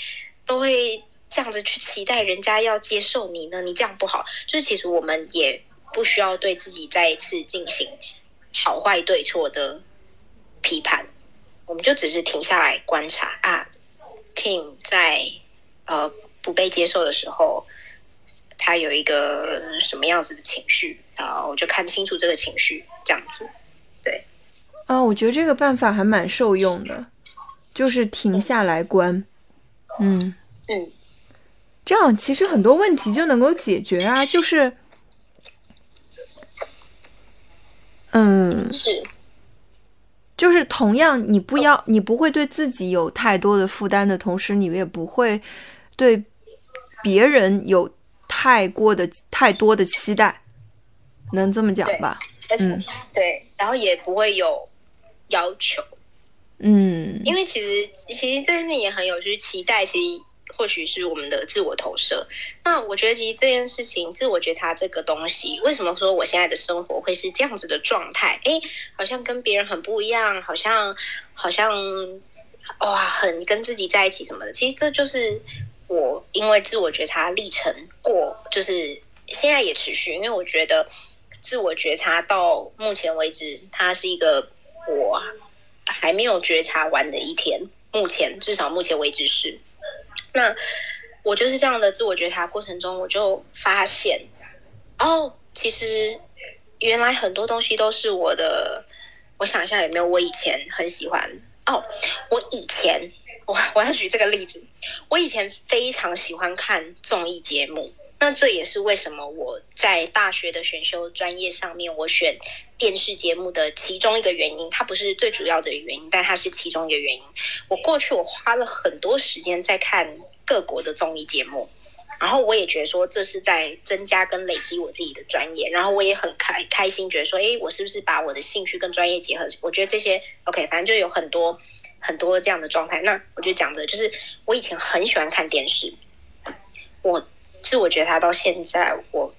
都会这样子去期待人家要接受你呢？你这样不好，就是其实我们也不需要对自己再一次进行好坏对错的批判，我们就只是停下来观察啊，Kim 在。呃，不被接受的时候，他有一个什么样子的情绪啊？我就看清楚这个情绪，这样子。对，啊，我觉得这个办法还蛮受用的，就是停下来观。嗯嗯，这样其实很多问题就能够解决啊。就是，嗯，是，就是同样，你不要，你不会对自己有太多的负担的同时，你也不会。对别人有太过的太多的期待，能这么讲吧？嗯，对，然后也不会有要求，嗯，因为其实其实这件事也很有，就是期待其实或许是我们的自我投射。那我觉得其实这件事情，自我觉察这个东西，为什么说我现在的生活会是这样子的状态？诶，好像跟别人很不一样，好像好像哇，很跟自己在一起什么的。其实这就是我因为自我觉察历程过，就是现在也持续，因为我觉得自我觉察到目前为止，它是一个我还没有觉察完的一天。目前至少目前为止是。那我就是这样的自我觉察过程中，我就发现，哦，其实原来很多东西都是我的。我想一下有没有我以前很喜欢哦，我以前 我我要举这个例子，我以前非常喜欢看综艺节目。那这也是为什么我在大学的选修专业上面，我选电视节目的其中一个原因。它不是最主要的原因，但它是其中一个原因。我过去我花了很多时间在看各国的综艺节目，然后我也觉得说这是在增加跟累积我自己的专业。然后我也很开开心，觉得说，诶，我是不是把我的兴趣跟专业结合？我觉得这些 OK，反正就有很多很多这样的状态。那我就讲的就是我以前很喜欢看电视，我。自我觉察到现在，我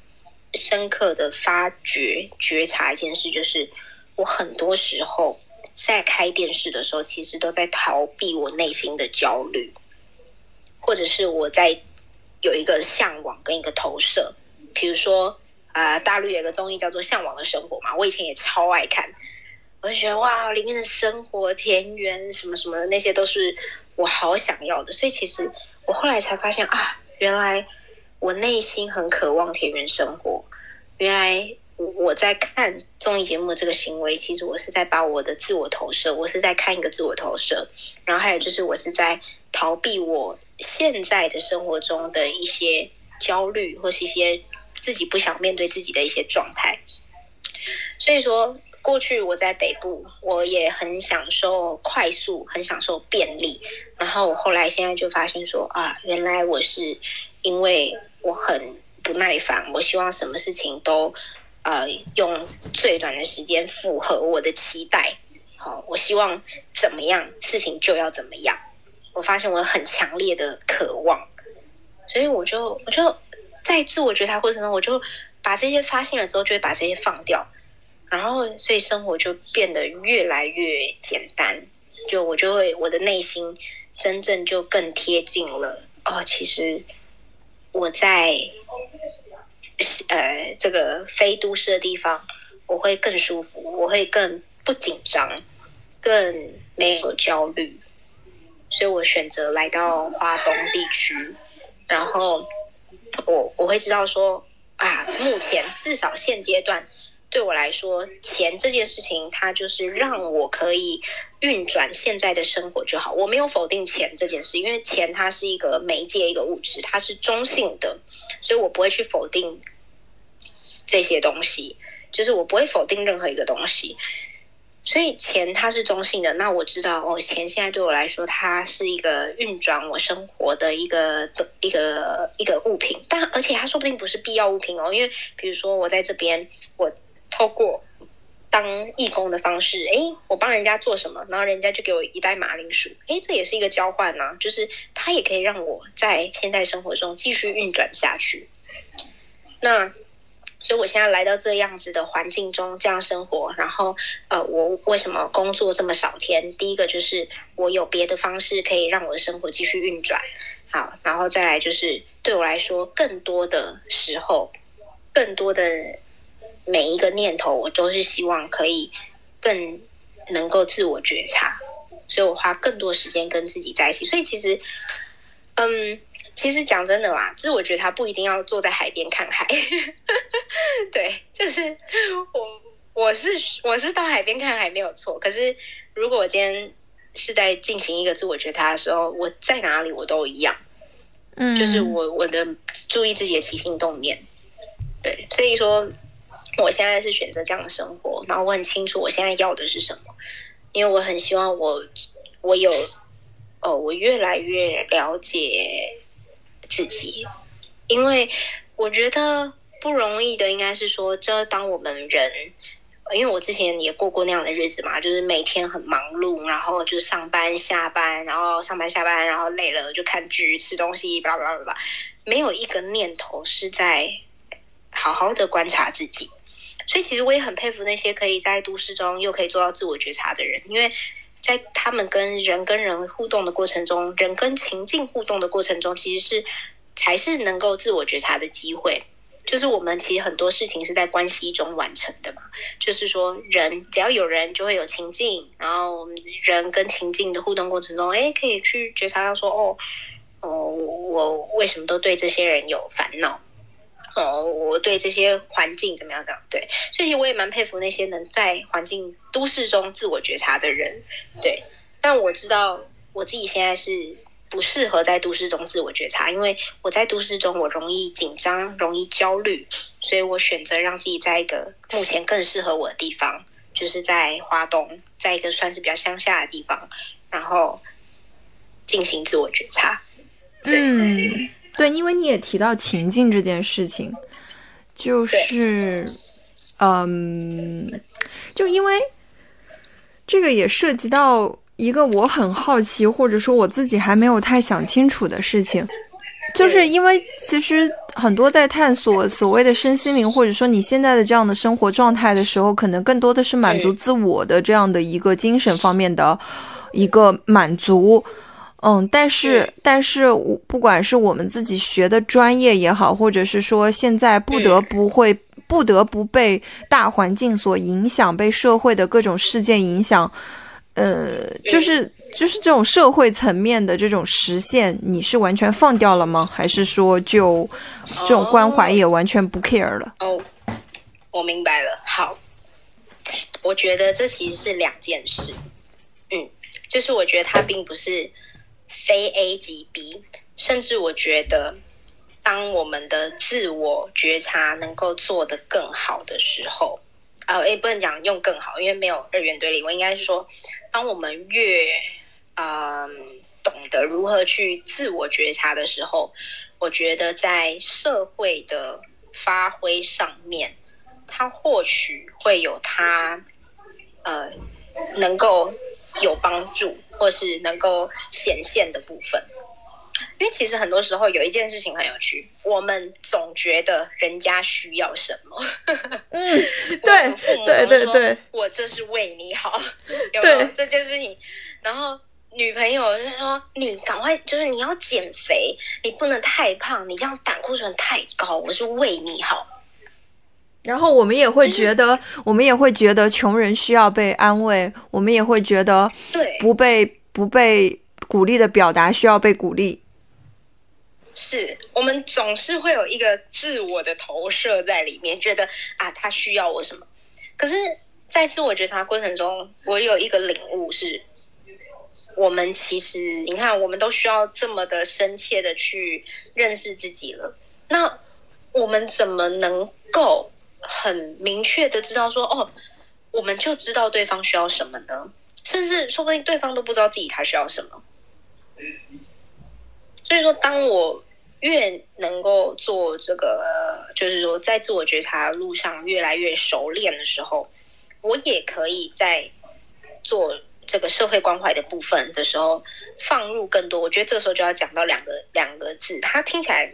深刻的发觉觉察一件事，就是我很多时候在开电视的时候，其实都在逃避我内心的焦虑，或者是我在有一个向往跟一个投射。比如说，啊，大陆有个综艺叫做《向往的生活》嘛，我以前也超爱看，我就觉得哇，里面的生活、田园什么什么的那些都是我好想要的。所以其实我后来才发现啊，原来。我内心很渴望田园生活。原来我在看综艺节目这个行为，其实我是在把我的自我投射，我是在看一个自我投射。然后还有就是，我是在逃避我现在的生活中的一些焦虑，或是一些自己不想面对自己的一些状态。所以说，过去我在北部，我也很享受快速，很享受便利。然后我后来现在就发现说啊，原来我是。因为我很不耐烦，我希望什么事情都呃用最短的时间符合我的期待。好，我希望怎么样事情就要怎么样。我发现我很强烈的渴望，所以我就我就在自我觉察过程中，我就把这些发现了之后，就会把这些放掉，然后所以生活就变得越来越简单。就我就会我的内心真正就更贴近了哦，其实。我在呃这个非都市的地方，我会更舒服，我会更不紧张，更没有焦虑，所以我选择来到华东地区。然后我我会知道说啊，目前至少现阶段。对我来说，钱这件事情，它就是让我可以运转现在的生活就好。我没有否定钱这件事，因为钱它是一个媒介，一个物质，它是中性的，所以我不会去否定这些东西。就是我不会否定任何一个东西。所以钱它是中性的，那我知道哦，钱现在对我来说，它是一个运转我生活的一个的一个一个物品。但而且它说不定不是必要物品哦，因为比如说我在这边我。透过当义工的方式，哎，我帮人家做什么，然后人家就给我一袋马铃薯，哎，这也是一个交换呢，就是它也可以让我在现代生活中继续运转下去。那所以我现在来到这样子的环境中这样生活，然后呃，我为什么工作这么少天？第一个就是我有别的方式可以让我的生活继续运转，好，然后再来就是对我来说，更多的时候，更多的。每一个念头，我都是希望可以更能够自我觉察，所以我花更多时间跟自己在一起。所以其实，嗯，其实讲真的啦，自我觉察不一定要坐在海边看海。对，就是我我是我是到海边看海没有错。可是如果我今天是在进行一个自我觉察的时候，我在哪里我都一样。嗯，就是我我的注意自己的起心动念。对，所以说。我现在是选择这样的生活，然后我很清楚我现在要的是什么，因为我很希望我我有哦，我越来越了解自己，因为我觉得不容易的应该是说，这当我们人因为我之前也过过那样的日子嘛，就是每天很忙碌，然后就上班下班，然后上班下班，然后累了就看剧、吃东西，巴拉巴拉巴拉，没有一个念头是在好好的观察自己。所以其实我也很佩服那些可以在都市中又可以做到自我觉察的人，因为在他们跟人跟人互动的过程中，人跟情境互动的过程中，其实是才是能够自我觉察的机会。就是我们其实很多事情是在关系中完成的嘛，就是说人只要有人就会有情境，然后人跟情境的互动过程中，哎，可以去觉察到说，哦，哦，我为什么都对这些人有烦恼？哦，我对这些环境怎么样？这样对，所以我也蛮佩服那些能在环境都市中自我觉察的人，对。但我知道我自己现在是。不适合在都市中自我觉察，因为我在都市中我容易紧张、容易焦虑，所以我选择让自己在一个目前更适合我的地方，就是在华东，在一个算是比较乡下的地方，然后进行自我觉察。嗯，对，因为你也提到情境这件事情，就是，嗯，就因为这个也涉及到。一个我很好奇，或者说我自己还没有太想清楚的事情，就是因为其实很多在探索所谓的身心灵，或者说你现在的这样的生活状态的时候，可能更多的是满足自我的这样的一个精神方面的一个满足。嗯，但是但是我不管是我们自己学的专业也好，或者是说现在不得不会不得不被大环境所影响，被社会的各种事件影响。呃，就是就是这种社会层面的这种实现，你是完全放掉了吗？还是说就这种关怀也完全不 care 了？哦，我明白了。好，我觉得这其实是两件事。嗯，就是我觉得它并不是非 A 即 B，甚至我觉得，当我们的自我觉察能够做得更好的时候。啊，也不能讲用更好，因为没有二元对立。我应该是说，当我们越嗯懂得如何去自我觉察的时候，我觉得在社会的发挥上面，它或许会有它呃能够有帮助，或是能够显现的部分。因为其实很多时候有一件事情很有趣，我们总觉得人家需要什么。嗯，对对对对，我这是为你好，有没有这件事情？然后女朋友就说：“你赶快，就是你要减肥，你不能太胖，你这样胆固醇太高。我是为你好。”然后我们也会觉得，我们也会觉得穷人需要被安慰，我们也会觉得，对，不被不被鼓励的表达需要被鼓励。是我们总是会有一个自我的投射在里面，觉得啊，他需要我什么？可是，在自我觉察过程中，我有一个领悟是，我们其实你看，我们都需要这么的深切的去认识自己了。那我们怎么能够很明确的知道说，哦，我们就知道对方需要什么呢？甚至说不定对方都不知道自己他需要什么。所以说，当我越能够做这个，就是说，在自我觉察路上越来越熟练的时候，我也可以在做这个社会关怀的部分的时候放入更多。我觉得这时候就要讲到两个两个字，它听起来，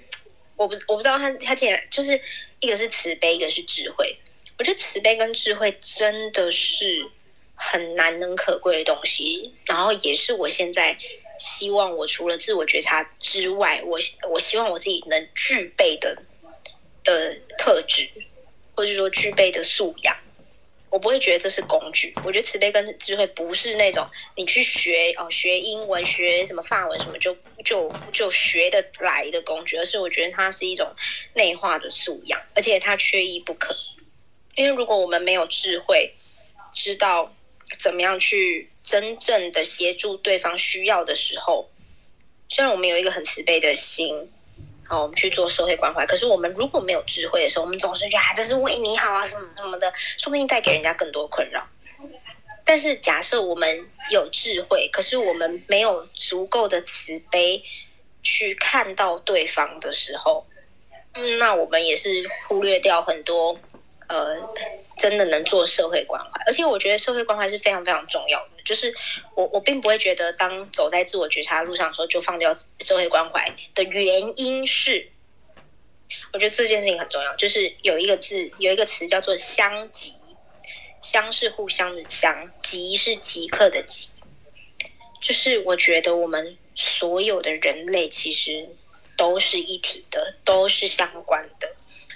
我不我不知道他他竟然就是一个是慈悲，一个是智慧。我觉得慈悲跟智慧真的是很难能可贵的东西，然后也是我现在。希望我除了自我觉察之外，我我希望我自己能具备的的特质，或者说具备的素养，我不会觉得这是工具。我觉得慈悲跟智慧不是那种你去学哦，学英文、学什么法文什么就就就学得来的工具，而是我觉得它是一种内化的素养，而且它缺一不可。因为如果我们没有智慧，知道怎么样去。真正的协助对方需要的时候，虽然我们有一个很慈悲的心，我们去做社会关怀。可是我们如果没有智慧的时候，我们总是觉得啊，这是为你好啊，什么什么的，说不定带给人家更多困扰。但是假设我们有智慧，可是我们没有足够的慈悲去看到对方的时候，嗯，那我们也是忽略掉很多呃，真的能做社会关怀，而且我觉得社会关怀是非常非常重要的。就是我我并不会觉得，当走在自我觉察的路上的时候，就放掉社会关怀的原因是，我觉得这件事情很重要。就是有一个字，有一个词叫做“相即”，相是互相的相，即是即刻的即。就是我觉得我们所有的人类其实都是一体的，都是相关的。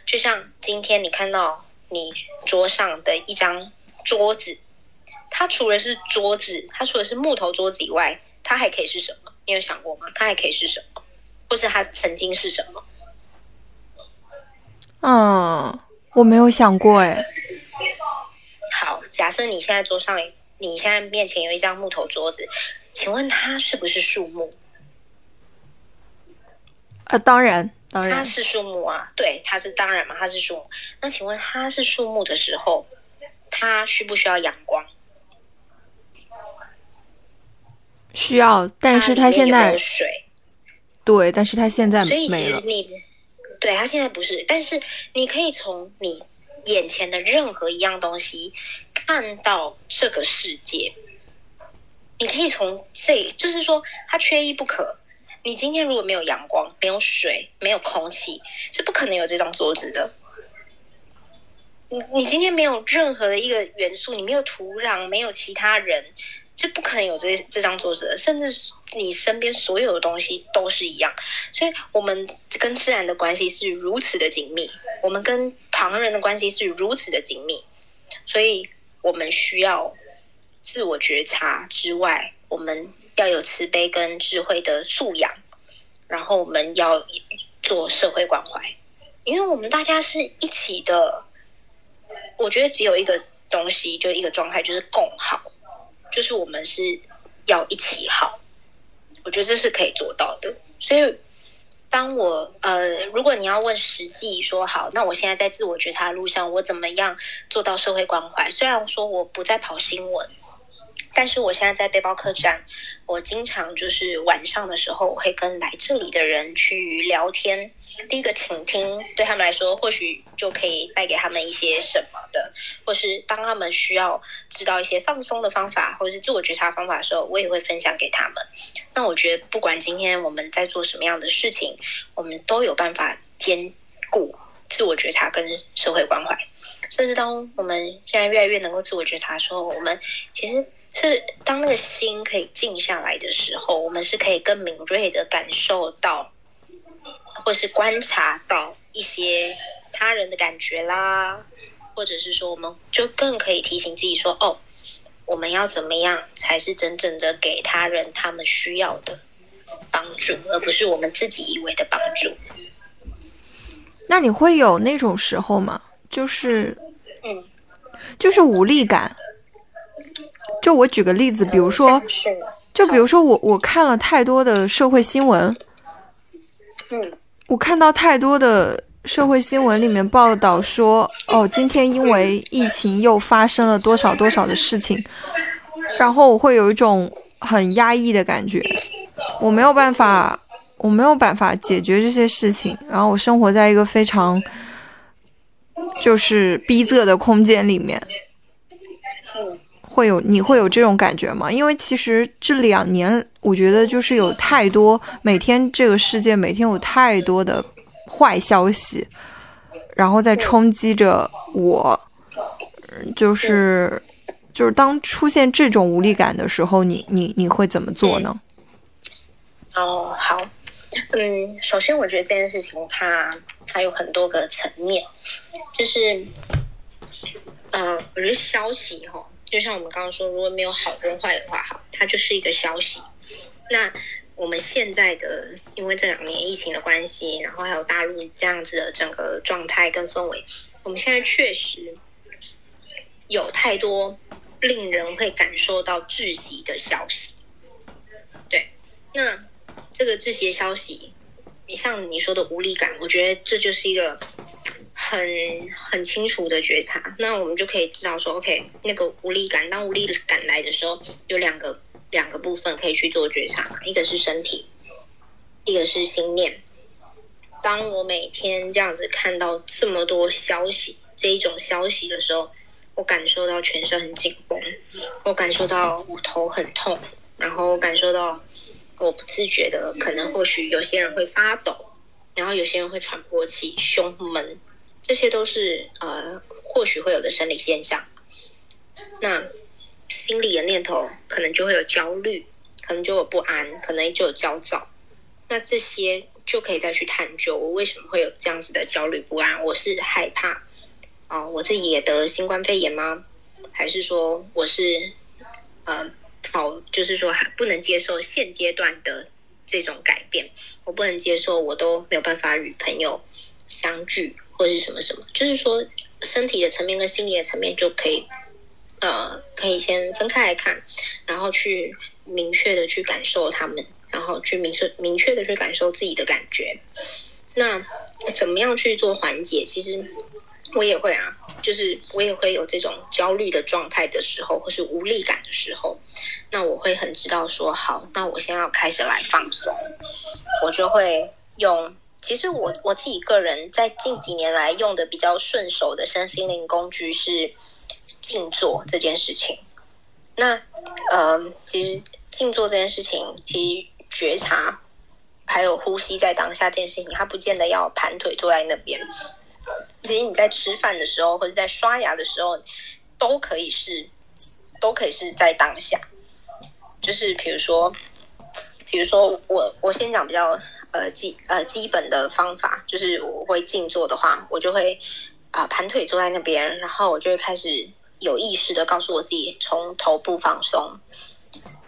就像今天你看到你桌上的一张桌子，它除了是桌子，它除了是木头桌子以外，它还可以是什么？你有想过吗？它还可以是什么？或是它曾经是什么？嗯，我没有想过哎。好，假设你现在桌上，你现在面前有一张木头桌子。请问它是不是树木？啊，当然，当然，它是树木啊。对，它是当然嘛，它是树木。那请问它是树木的时候，它需不需要阳光？需要，但是它现在水。对，但是它现在所以你，对，它现在不是。但是你可以从你眼前的任何一样东西看到这个世界。你可以从这，就是说，它缺一不可。你今天如果没有阳光、没有水、没有空气，是不可能有这张桌子的。你你今天没有任何的一个元素，你没有土壤，没有其他人，是不可能有这这张桌子的。甚至你身边所有的东西都是一样。所以，我们跟自然的关系是如此的紧密，我们跟旁人的关系是如此的紧密，所以我们需要。自我觉察之外，我们要有慈悲跟智慧的素养，然后我们要做社会关怀，因为我们大家是一起的。我觉得只有一个东西，就一个状态，就是共好，就是我们是要一起好。我觉得这是可以做到的。所以，当我呃，如果你要问实际说好，那我现在在自我觉察的路上，我怎么样做到社会关怀？虽然说我不再跑新闻。但是我现在在背包客栈，我经常就是晚上的时候，我会跟来这里的人去聊天。第一个倾听，对他们来说，或许就可以带给他们一些什么的，或是当他们需要知道一些放松的方法，或者是自我觉察方法的时候，我也会分享给他们。那我觉得，不管今天我们在做什么样的事情，我们都有办法兼顾自我觉察跟社会关怀。甚至当我们现在越来越能够自我觉察的时候，我们其实。是当那个心可以静下来的时候，我们是可以更敏锐的感受到，或是观察到一些他人的感觉啦，或者是说，我们就更可以提醒自己说：“哦，我们要怎么样才是真正的给他人他们需要的帮助，而不是我们自己以为的帮助。”那你会有那种时候吗？就是，嗯，就是无力感。就我举个例子，比如说，就比如说我我看了太多的社会新闻，嗯，我看到太多的社会新闻里面报道说，哦，今天因为疫情又发生了多少多少的事情，然后我会有一种很压抑的感觉，我没有办法，我没有办法解决这些事情，然后我生活在一个非常就是逼仄的空间里面。会有你会有这种感觉吗？因为其实这两年，我觉得就是有太多每天这个世界每天有太多的坏消息，然后在冲击着我，就是就是当出现这种无力感的时候，你你你会怎么做呢？哦，好，嗯，首先我觉得这件事情它它有很多个层面，就是，嗯，我觉得消息哈。就像我们刚刚说，如果没有好跟坏的话，哈，它就是一个消息。那我们现在的，因为这两年疫情的关系，然后还有大陆这样子的整个状态跟氛围，我们现在确实有太多令人会感受到窒息的消息。对，那这个窒息的消息，你像你说的无力感，我觉得这就是一个。很很清楚的觉察，那我们就可以知道说，OK，那个无力感，当无力感来的时候，有两个两个部分可以去做觉察嘛，一个是身体，一个是心念。当我每天这样子看到这么多消息，这一种消息的时候，我感受到全身很紧绷，我感受到头很痛，然后我感受到我不自觉的，可能或许有些人会发抖，然后有些人会喘不过气，胸闷，这些都是呃或许会有的生理现象。那心理的念头可能就会有焦虑，可能就有不安，可能就有焦躁。那这些就可以再去探究，我为什么会有这样子的焦虑不安？我是害怕啊、我自己也得新冠肺炎吗？还是说我是呃，好，就是说还不能接受现阶段的这种改变，我不能接受，我都没有办法与朋友相聚或者是什么什么，就是说身体的层面跟心理的层面就可以呃，可以先分开来看，然后去明确的去感受他们，然后去明确明确的去感受自己的感觉。那怎么样去做缓解？其实我也会啊，就是我也会有这种焦虑的状态的时候，或是无力感的时候，那我会很知道说，好，那我先要开始来放松，我就会用。其实我我自己个人在近几年来用的比较顺手的身心灵工具是静坐这件事情。那呃，其实静坐这件事情，其实觉察还有呼吸在当下这件事情，它不见得要盘腿坐在那边。其实你在吃饭的时候，或者在刷牙的时候，都可以是，都可以是在当下。就是比如说，比如说我我先讲比较呃基呃基本的方法，就是我会静坐的话，我就会啊、盘腿坐在那边，然后我就会开始有意识的告诉我自己，从头部放松，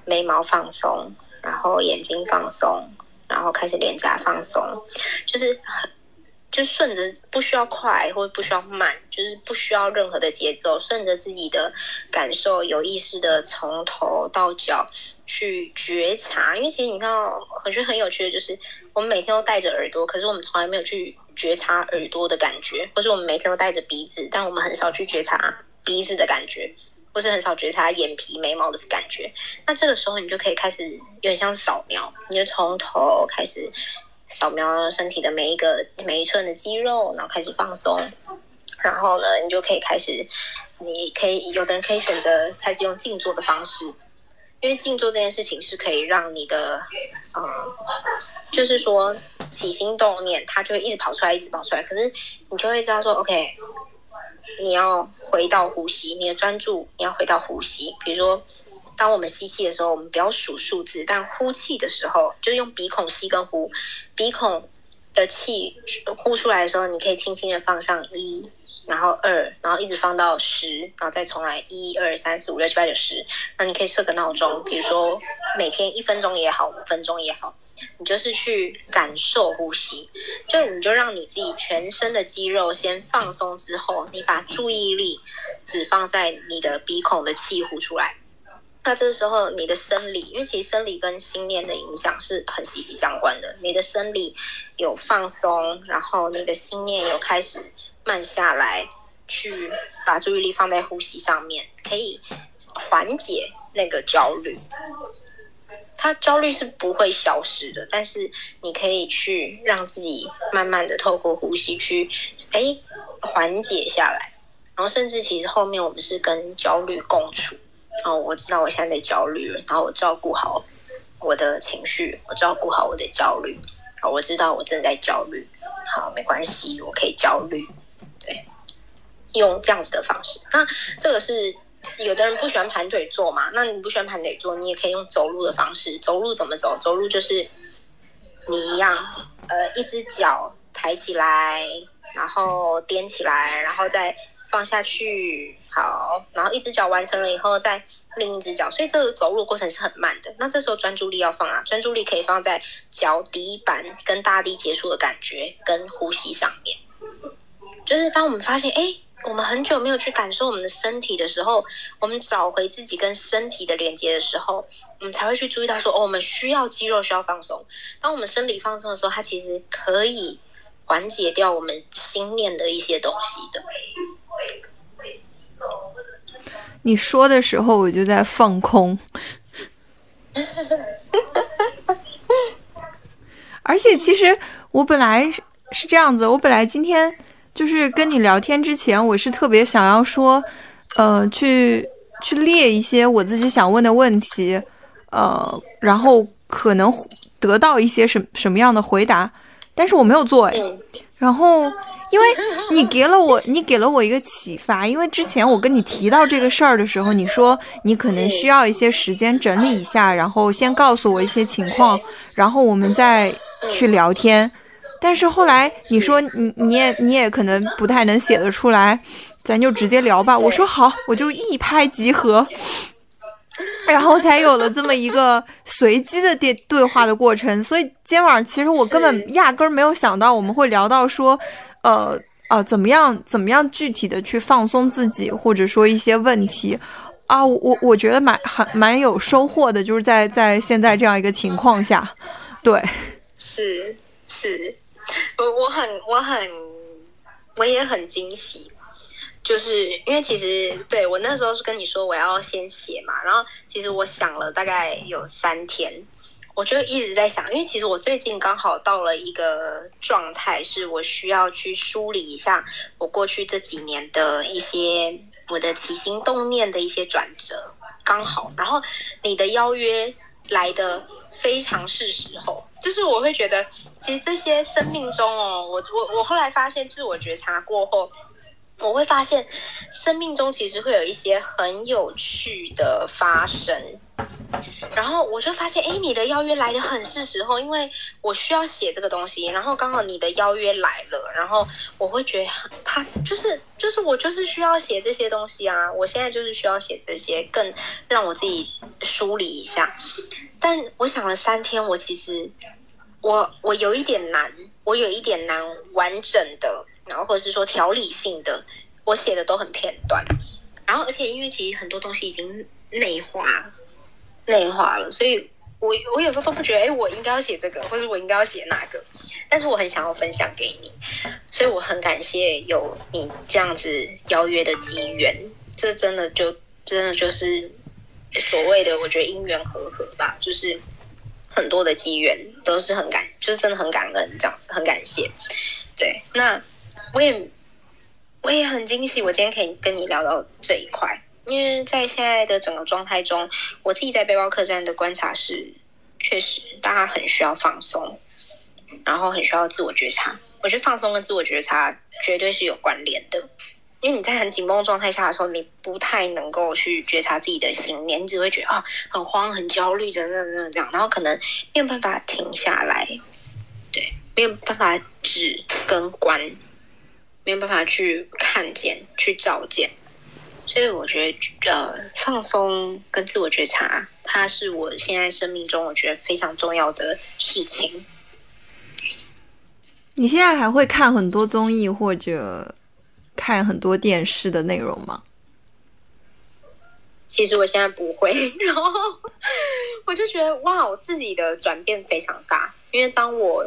眉毛放松，然后眼睛放松，然后开始脸颊放松，就是很。就顺着不需要快或不需要慢，就是不需要任何的节奏，顺着自己的感受，有意识的从头到脚去觉察。因为其实你看到，我觉得很有趣的就是，我们每天都戴着耳朵，可是我们从来没有去觉察耳朵的感觉，或是我们每天都带着鼻子，但我们很少去觉察鼻子的感觉，或是很少觉察眼皮、眉毛的感觉。那这个时候，你就可以开始有点像扫描，你就从头开始。扫描身体的每一个每一寸的肌肉，然后开始放松，然后呢，你就可以开始，你可以有的人可以选择开始用静坐的方式，因为静坐这件事情是可以让你的，嗯，就是说起心动念，它就会一直跑出来，一直跑出来，可是你就会知道说，OK，你要回到呼吸，你的专注你要回到呼吸，比如说。当我们吸气的时候，我们不要数数字；但呼气的时候，就是用鼻孔吸跟呼，鼻孔的气呼出来的时候，你可以轻轻的放上一，然后二，然后一直放到十，然后再重来一二三四五六七八九十。那你可以设个闹钟，比如说每天一分钟也好，五分钟也好，你就是去感受呼吸，就你就让你自己全身的肌肉先放松之后，你把注意力只放在你的鼻孔的气呼出来。那这个时候你的生理，因为其实生理跟心念的影响是很息息相关的。你的生理有放松，然后你的心念有开始慢下来，去把注意力放在呼吸上面，可以缓解那个焦虑。它焦虑是不会消失的，但是你可以去让自己慢慢的透过呼吸去，哎，缓解下来。然后甚至其实后面我们是跟焦虑共处。哦，我知道我现在在焦虑了，然后我照顾好我的情绪，我照顾好我的焦虑。好，我知道我正在焦虑，好，没关系，我可以焦虑。对，用这样子的方式。那这个是有的人不喜欢盘腿坐嘛？那你不喜欢盘腿坐，你也可以用走路的方式。走路怎么走？走路就是你一样，呃，一只脚抬起来，然后踮起来，然后再放下去。好，然后一只脚完成了以后，再另一只脚，所以这个走路过程是很慢的。那这时候专注力要放啊，专注力可以放在脚底板跟大地接触的感觉跟呼吸上面。就是当我们发现，哎，我们很久没有去感受我们的身体的时候，我们找回自己跟身体的连接的时候，我们才会去注意到说，哦，我们需要肌肉需要放松。当我们生理放松的时候，它其实可以缓解掉我们心念的一些东西的。你说的时候，我就在放空。而且，其实我本来是这样子，我本来今天就是跟你聊天之前，我是特别想要说，呃，去去列一些我自己想问的问题，呃，然后可能得到一些什什么样的回答，但是我没有做哎，嗯然后，因为你给了我，你给了我一个启发。因为之前我跟你提到这个事儿的时候，你说你可能需要一些时间整理一下，然后先告诉我一些情况，然后我们再去聊天。但是后来你说你你也你也可能不太能写得出来，咱就直接聊吧。我说好，我就一拍即合。然后才有了这么一个随机的电对话的过程，所以今天晚上其实我根本压根儿没有想到我们会聊到说，呃呃，怎么样怎么样具体的去放松自己，或者说一些问题。啊，我我我觉得蛮还蛮有收获的，就是在在现在这样一个情况下，对，是是，我我很我很我也很惊喜，就是因为其实对我那时候是跟你说我要先写嘛，然后其实我想了大概有三天，我就一直在想，因为其实我最近刚好到了一个状态，是我需要去梳理一下我过去这几年的一些我的起心动念的一些转折，刚好，然后你的邀约来的非常是时候，就是我会觉得，其实这些生命中哦，我我我后来发现自我觉察过后。我会发现，生命中其实会有一些很有趣的发生，然后我就发现，哎，你的邀约来的很是时候，因为我需要写这个东西，然后刚好你的邀约来了，然后我会觉得他就是就是我就是需要写这些东西啊，我现在就是需要写这些，更让我自己梳理一下。但我想了三天，我其实我我有一点难，我有一点难完整的，然后或者是说条理性的，我写的都很片段。然后而且因为其实很多东西已经内化内化了，所以我我有时候都不觉得，哎，我应该要写这个，或者我应该要写那个，但是我很想要分享给你，所以我很感谢有你这样子邀约的机缘，这真的就真的就是所谓的我觉得因缘和合吧，就是很多的机缘都是很感，就是真的很感恩这样子，很感谢。对，那我也我也很惊喜，我今天可以跟你聊到这一块，因为在现在的整个状态中，我自己在背包客栈的观察是，确实大家很需要放松，然后很需要自我觉察。我觉得放松跟自我觉察绝对是有关联的，因为你在很紧绷状态下的时候，你不太能够去觉察自己的心念，你只会觉得啊很慌、很焦虑，等等等等这样，然后可能没有办法停下来，对，没有办法止跟观。没有办法去看见、去照见，所以我觉得，呃，放松跟自我觉察，它是我现在生命中我觉得非常重要的事情。你现在还会看很多综艺或者看很多电视的内容吗？其实我现在不会，然后我就觉得哇，我自己的转变非常大，因为当我。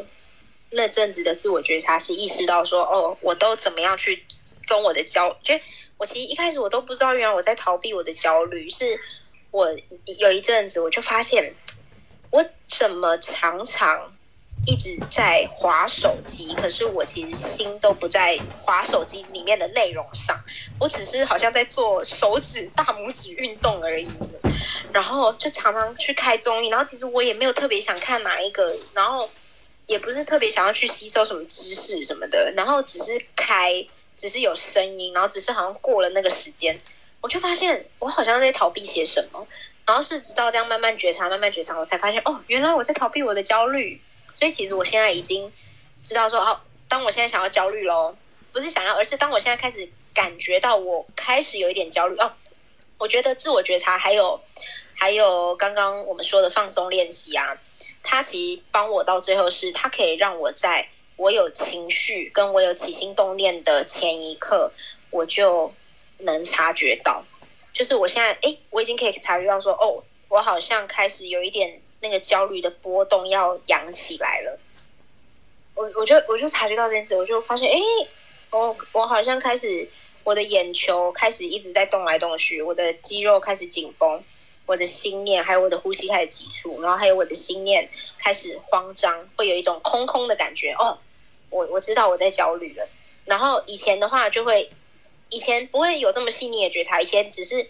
那阵子的自我觉察是意识到说，哦，我都怎么样去跟我的焦，就我其实一开始我都不知道，原来我在逃避我的焦虑。是我有一阵子我就发现，我怎么常常一直在划手机，可是我其实心都不在划手机里面的内容上，我只是好像在做手指大拇指运动而已。然后就常常去开综艺，然后其实我也没有特别想看哪一个，然后。也不是特别想要去吸收什么知识什么的，然后只是开，只是有声音，然后只是好像过了那个时间，我就发现我好像在逃避些什么，然后是直到这样慢慢觉察，慢慢觉察，我才发现哦，原来我在逃避我的焦虑。所以其实我现在已经知道说，哦，当我现在想要焦虑喽，不是想要，而是当我现在开始感觉到我开始有一点焦虑哦，我觉得自我觉察还有还有刚刚我们说的放松练习啊。他其实帮我到最后是，他可以让我在我有情绪跟我有起心动念的前一刻，我就能察觉到，就是我现在哎，我已经可以察觉到说，哦，我好像开始有一点那个焦虑的波动要扬起来了。我我就我就察觉到这件事，我就发现，哎，我我好像开始我的眼球开始一直在动来动去，我的肌肉开始紧绷。我的心念，还有我的呼吸开始急促，然后还有我的心念开始慌张，会有一种空空的感觉。哦，我我知道我在焦虑了。然后以前的话就会，以前不会有这么细腻的觉察，以前只是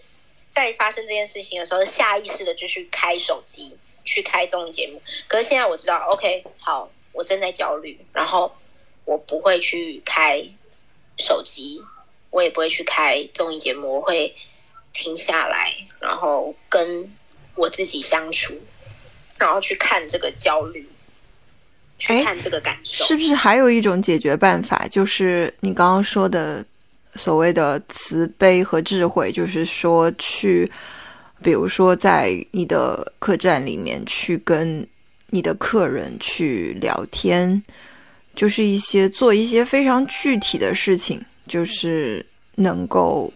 在发生这件事情的时候，下意识的就去开手机，去开综艺节目。可是现在我知道，OK，好，我正在焦虑，然后我不会去开手机，我也不会去开综艺节目，我会停下来，然后跟我自己相处，然后去看这个焦虑，去哎看这个感受。是不是还有一种解决办法，就是你刚刚说的所谓的慈悲和智慧，就是说去，比如说在你的客栈里面去跟你的客人去聊天，就是一些做一些非常具体的事情，就是能够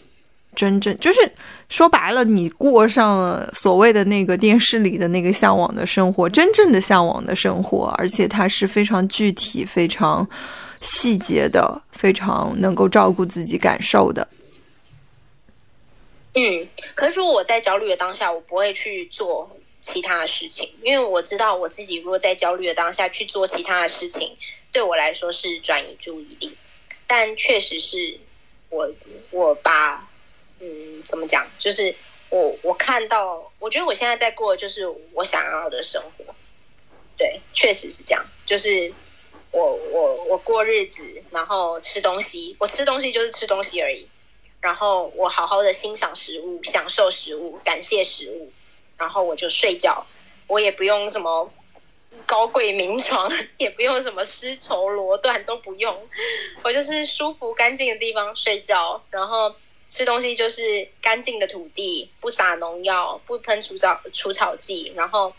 真正就是说白了，你过上了所谓的那个电视里的那个向往的生活，真正的向往的生活，而且它是非常具体、非常细节的，非常能够照顾自己感受的。嗯，可是我在焦虑的当下，我不会去做其他的事情，因为我知道我自己如果在焦虑的当下去做其他的事情，对我来说是转移注意力。但确实是我我把嗯怎么讲，就是我我看到，我觉得我现在在过就是我想要的生活。对，确实是这样，就是我我我过日子，然后吃东西，我吃东西就是吃东西而已。然后我好好的欣赏食物，享受食物，感谢食物，然后我就睡觉，我也不用什么高贵名床，也不用什么丝绸罗缎，都不用，我就是舒服干净的地方睡觉，然后吃东西就是干净的土地，不撒农药，不喷除草除草剂，然后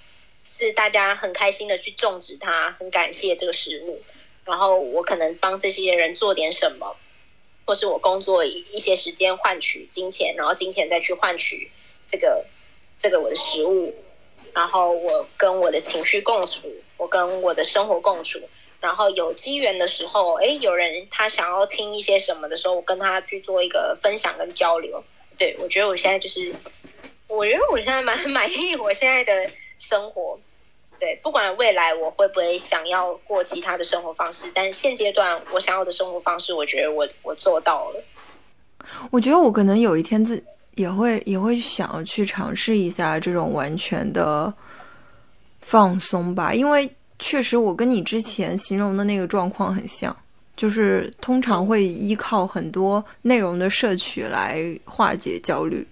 是大家很开心的去种植它，很感谢这个食物，然后我可能帮这些人做点什么。或是我工作一一些时间换取金钱，然后金钱再去换取这个这个我的食物，然后我跟我的情绪共处，我跟我的生活共处，然后有机缘的时候，诶，有人他想要听一些什么的时候，我跟他去做一个分享跟交流。对我觉得我现在就是，我觉得我现在蛮 满意我现在的生活。对，不管未来我会不会想要过其他的生活方式，但现阶段我想要的生活方式，我觉得我我做到了。我觉得我可能有一天自也会也会想要去尝试一下这种完全的放松吧，因为确实我跟你之前形容的那个状况很像，就是通常会依靠很多内容的摄取来化解焦虑。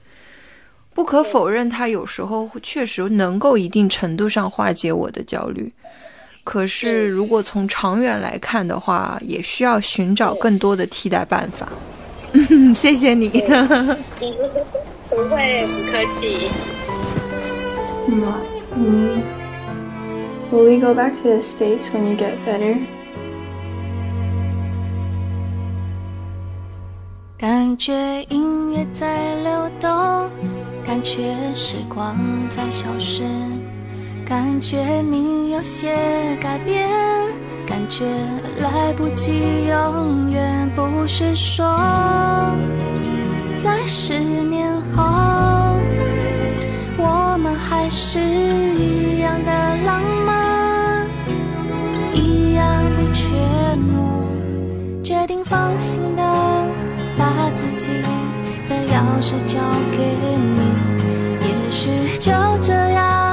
不可否认，它有时候确实能够一定程度上化解我的焦虑。可是，如果从长远来看的话，也需要寻找更多的替代办法。嗯，谢谢你。不会，不客气。What? Mm. Will we go back to the States when you get better? 感觉音乐在流动，感觉时光在消失，感觉你有些改变，感觉来不及永远，不是说在十年后，我们还是一样的浪漫，一样不怯懦，决定放心的把自己的钥匙交给你。也许就这样